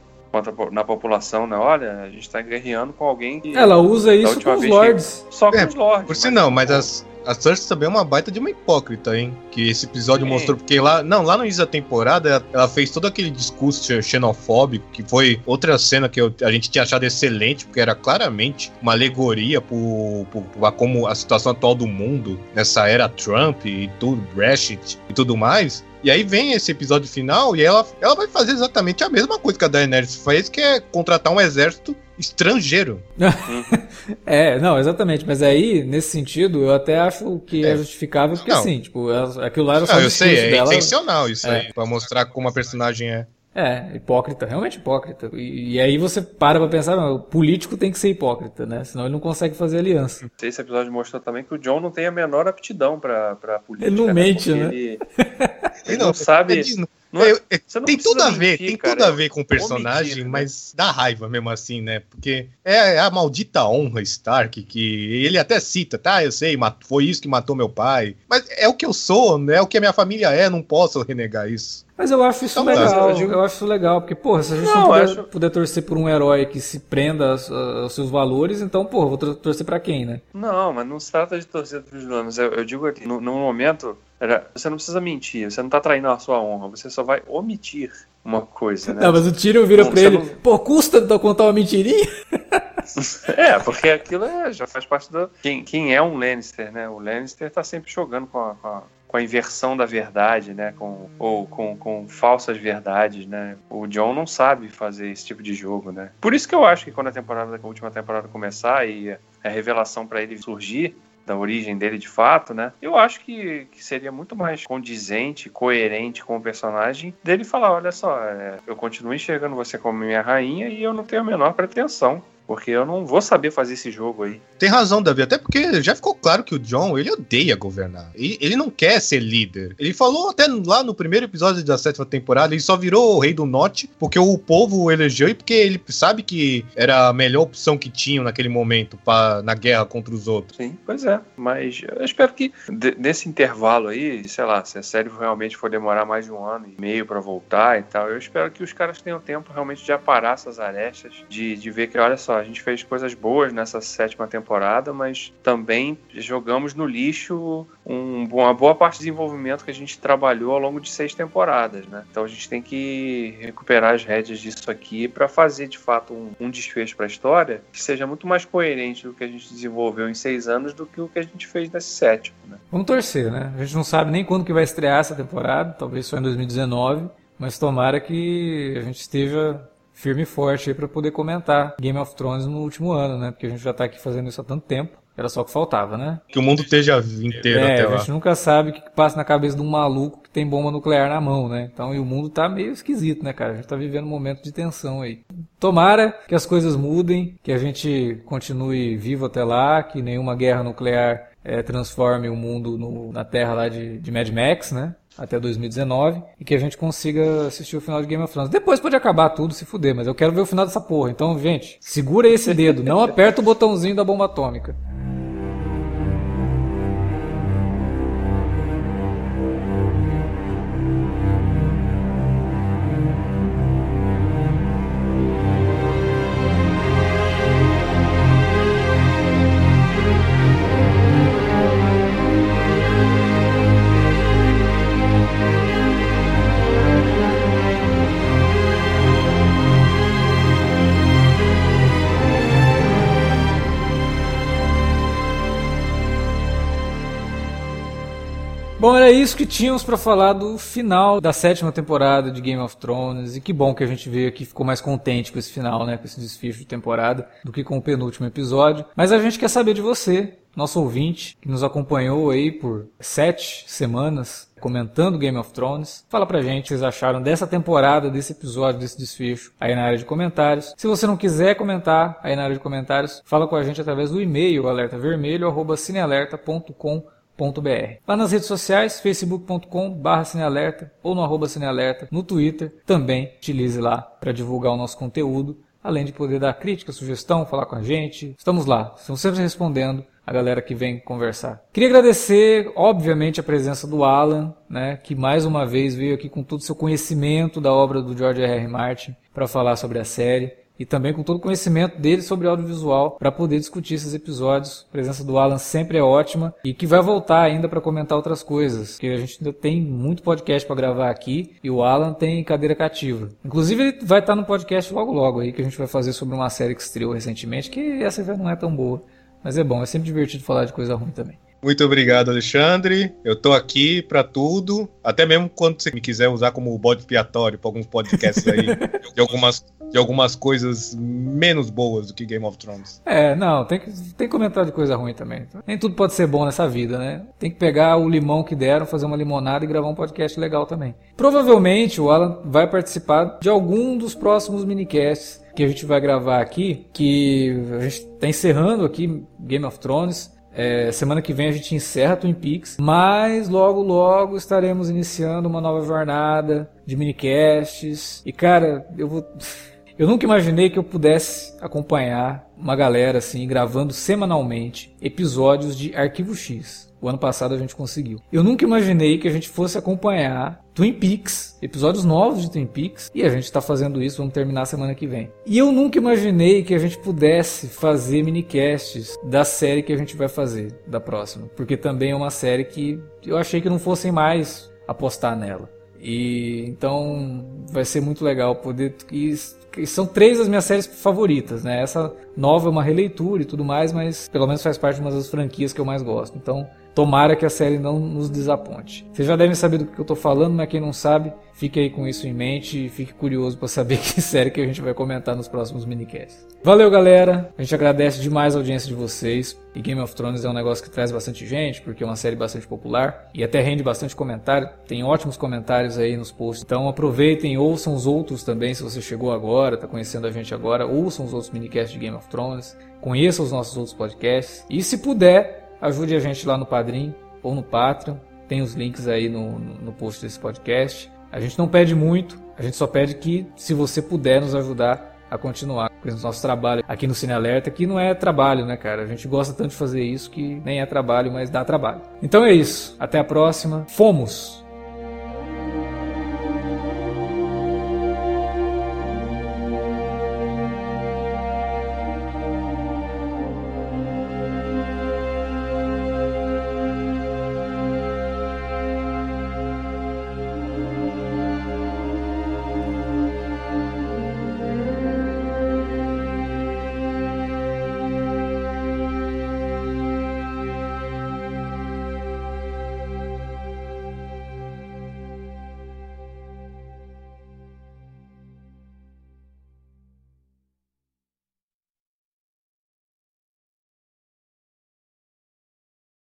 Na população, né? Olha, a gente tá guerreando com alguém que. Ela usa isso com os lords. Que... Só com é, os lords. Por si não, mas as, a Cersei também é uma baita de uma hipócrita, hein? Que esse episódio Sim. mostrou, porque lá, não, lá no início da temporada, ela fez todo aquele discurso xenofóbico, que foi outra cena que eu, a gente tinha achado excelente, porque era claramente uma alegoria por, por, por como a situação atual do mundo, nessa era Trump e tudo, Brexit e tudo mais. E aí vem esse episódio final e ela, ela vai fazer exatamente a mesma coisa que a Daenerys fez, que é contratar um exército estrangeiro. é, não, exatamente. Mas aí, nesse sentido, eu até acho que é, é justificável, porque não. assim, tipo, aquilo lá era só não, eu sei, é dela. intencional isso é. aí, pra mostrar como a personagem é. É, hipócrita, realmente hipócrita. E, e aí você para pra pensar, o político tem que ser hipócrita, né? Senão ele não consegue fazer aliança. Esse episódio mostrou também que o John não tem a menor aptidão pra, pra política. Ele não né? mente, né? Ele, ele não, não sabe. Não é, é, tem tudo a ver, mentir, tem cara, tudo a ver com o personagem, mentir, né? mas dá raiva mesmo assim, né? Porque é a maldita honra Stark que ele até cita, tá? Eu sei, foi isso que matou meu pai. Mas é o que eu sou, né? É o que a minha família é, não posso renegar isso. Mas eu acho isso Então, legal. eu digo- Eu acho isso legal, porque, porra, se a gente Não, não, puder, acho- puder torcer por um herói que se prenda aos, aos seus valores, então, porra, vou tor- torcer pra quem, né? Não, mas não se trata de torcer para os vilões. Eu, eu digo aqui, no, no momento, você não precisa mentir, você não tá traindo a sua honra, você só vai omitir uma coisa, né? Não, mas o Tyrion vira Não, pra ele, não- pô, custa então contar uma mentirinha? É, porque aquilo é- já faz parte do. Quem, quem é um Lannister, né? O Lannister tá sempre jogando com a, com a, com a inversão da verdade, né? Com, ou com, com falsas verdades, né? O John não sabe fazer esse tipo de jogo, né? Por isso que eu acho que quando a temporada, a última temporada começar e a, revelação pra ele surgir, da origem dele de fato, né? Eu acho que, que seria muito mais condizente, coerente com o personagem dele falar: olha só, é, eu continuo enxergando você como minha rainha e eu não tenho a menor pretensão. Porque eu não vou saber fazer esse jogo aí. Tem razão, Davi, até porque já ficou claro que o John, ele odeia governar. Ele, ele não quer ser líder. Ele falou até lá no primeiro episódio da sétima temporada, ele só virou o rei do norte porque o povo o elegeu e porque ele sabe que era a melhor opção que tinham naquele momento pra, na guerra contra os outros. Sim, pois é. Mas eu espero que nesse intervalo aí, sei lá, se a série realmente for demorar mais de um ano e meio pra voltar e tal, eu espero que os caras tenham tempo realmente de aparar essas arestas, de, de ver que, olha só, a gente fez coisas boas nessa sétima temporada, mas também jogamos no lixo um- uma boa parte do desenvolvimento que a gente trabalhou ao longo de seis temporadas, né? Então a gente tem que recuperar as rédeas disso aqui pra fazer de fato um, um desfecho pra história que seja muito mais coerente do que a gente desenvolveu em seis anos do que o que a gente fez nesse sétimo, né? Vamos torcer, né? A gente não sabe nem quando que vai estrear essa temporada, talvez só em 2019, mas tomara que a gente esteja firme e forte aí pra poder comentar Game of Thrones no último ano, né? Porque a gente já tá aqui fazendo isso há tanto tempo. Era só o que faltava, né? Que o mundo esteja inteiro É, até a lá. gente nunca sabe o que que passa na cabeça de um maluco que tem bomba nuclear na mão, né? Então, e o mundo tá meio esquisito, né, cara? A gente tá vivendo um momento de tensão aí. Tomara que as coisas mudem, que a gente continue vivo até lá, que nenhuma guerra nuclear eh, transforme o mundo no- na terra lá de, de Mad Max, né? Até 2019 e que a gente consiga assistir o final de Game of Thrones. Depois pode acabar tudo, se fuder, mas eu quero ver o final dessa porra. Então, gente, segura esse dedo, não aperta o botãozinho da bomba atômica. Isso que tínhamos pra falar do final da sétima temporada de Game of Thrones. E que bom que a gente veio aqui ficou mais contente com esse final, né? Com esse desfecho de temporada, do que com o penúltimo episódio. Mas a gente quer saber de você, nosso ouvinte, que nos acompanhou aí por sete semanas comentando Game of Thrones. Fala pra gente o que vocês acharam dessa temporada, desse episódio, desse desfecho aí na área de comentários. Se você não quiser comentar aí na área de comentários, fala com a gente através do e-mail alertavermelho@cinealerta.com Lá nas redes sociais, facebook.com barra cinealerta ou no arroba cinealerta, no Twitter, também utilize lá para divulgar o nosso conteúdo, além de poder dar crítica, sugestão, falar com a gente. Estamos lá, estamos sempre respondendo a galera que vem conversar. Queria agradecer, obviamente, a presença do Alan, né, que mais uma vez veio aqui com todo o seu conhecimento da obra do George R. R. Martin para falar sobre a série e também com todo o conhecimento dele sobre audiovisual para poder discutir esses episódios. A presença do Alan sempre é ótima e que vai voltar ainda para comentar outras coisas, que a gente ainda tem muito podcast para gravar aqui e o Alan tem cadeira cativa. Inclusive ele vai estar no podcast logo logo aí que a gente vai fazer sobre uma série que estreou recentemente, que essa já não é tão boa, mas é bom, é sempre divertido falar de coisa ruim também. Muito obrigado, Alexandre. Eu tô aqui pra tudo. Até mesmo quando você me quiser usar como bode expiatório pra alguns podcasts aí. de, algumas, de algumas coisas menos boas do que Game of Thrones. É, não, tem que, tem que comentar de coisa ruim também. Nem tudo pode ser bom nessa vida, né? Tem que pegar o limão que deram, fazer uma limonada e gravar um podcast legal também. Provavelmente o Alan vai participar de algum dos próximos minicasts que a gente vai gravar aqui, que a gente está encerrando aqui Game of Thrones. É, semana que vem a gente encerra Twin Peaks, mas logo logo estaremos iniciando uma nova jornada de minicasts. E cara, eu vou eu nunca imaginei que eu pudesse acompanhar uma galera assim gravando semanalmente episódios de Arquivo X. O ano passado a gente conseguiu. Eu nunca imaginei que a gente fosse acompanhar Twin Peaks, episódios novos de Twin Peaks, e a gente está fazendo isso, vamos terminar semana que vem. E eu nunca imaginei que a gente pudesse fazer minicasts da série que a gente vai fazer, da próxima, porque também é uma série que eu achei que não fossem mais apostar nela. E então vai ser muito legal poder. São três das minhas séries favoritas, né? Essa nova é uma releitura e tudo mais, mas pelo menos faz parte de uma das franquias que eu mais gosto. Então Tomara que a série não nos desaponte. Vocês já devem saber do que eu estou falando, mas quem não sabe, fique aí com isso em mente e fique curioso para saber que série que a gente vai comentar nos próximos minicasts. Valeu, galera! A gente agradece demais a audiência de vocês. E Game of Thrones é um negócio que traz bastante gente, porque é uma série bastante popular e até rende bastante comentário. Tem ótimos comentários aí nos posts. Então aproveitem, ouçam os outros também, se você chegou agora, está conhecendo a gente agora, ouçam os outros minicasts de Game of Thrones, conheçam os nossos outros podcasts. E se puder, ajude a gente lá no Padrim ou no Patreon. Tem os links aí no, no post desse podcast. A gente não pede muito, a gente só pede que, se você puder nos ajudar a continuar com o nosso trabalho aqui no Cine Alerta, que não é trabalho, né, cara? A gente gosta tanto de fazer isso que nem é trabalho, mas dá trabalho. Então é isso. Até a próxima. Fomos!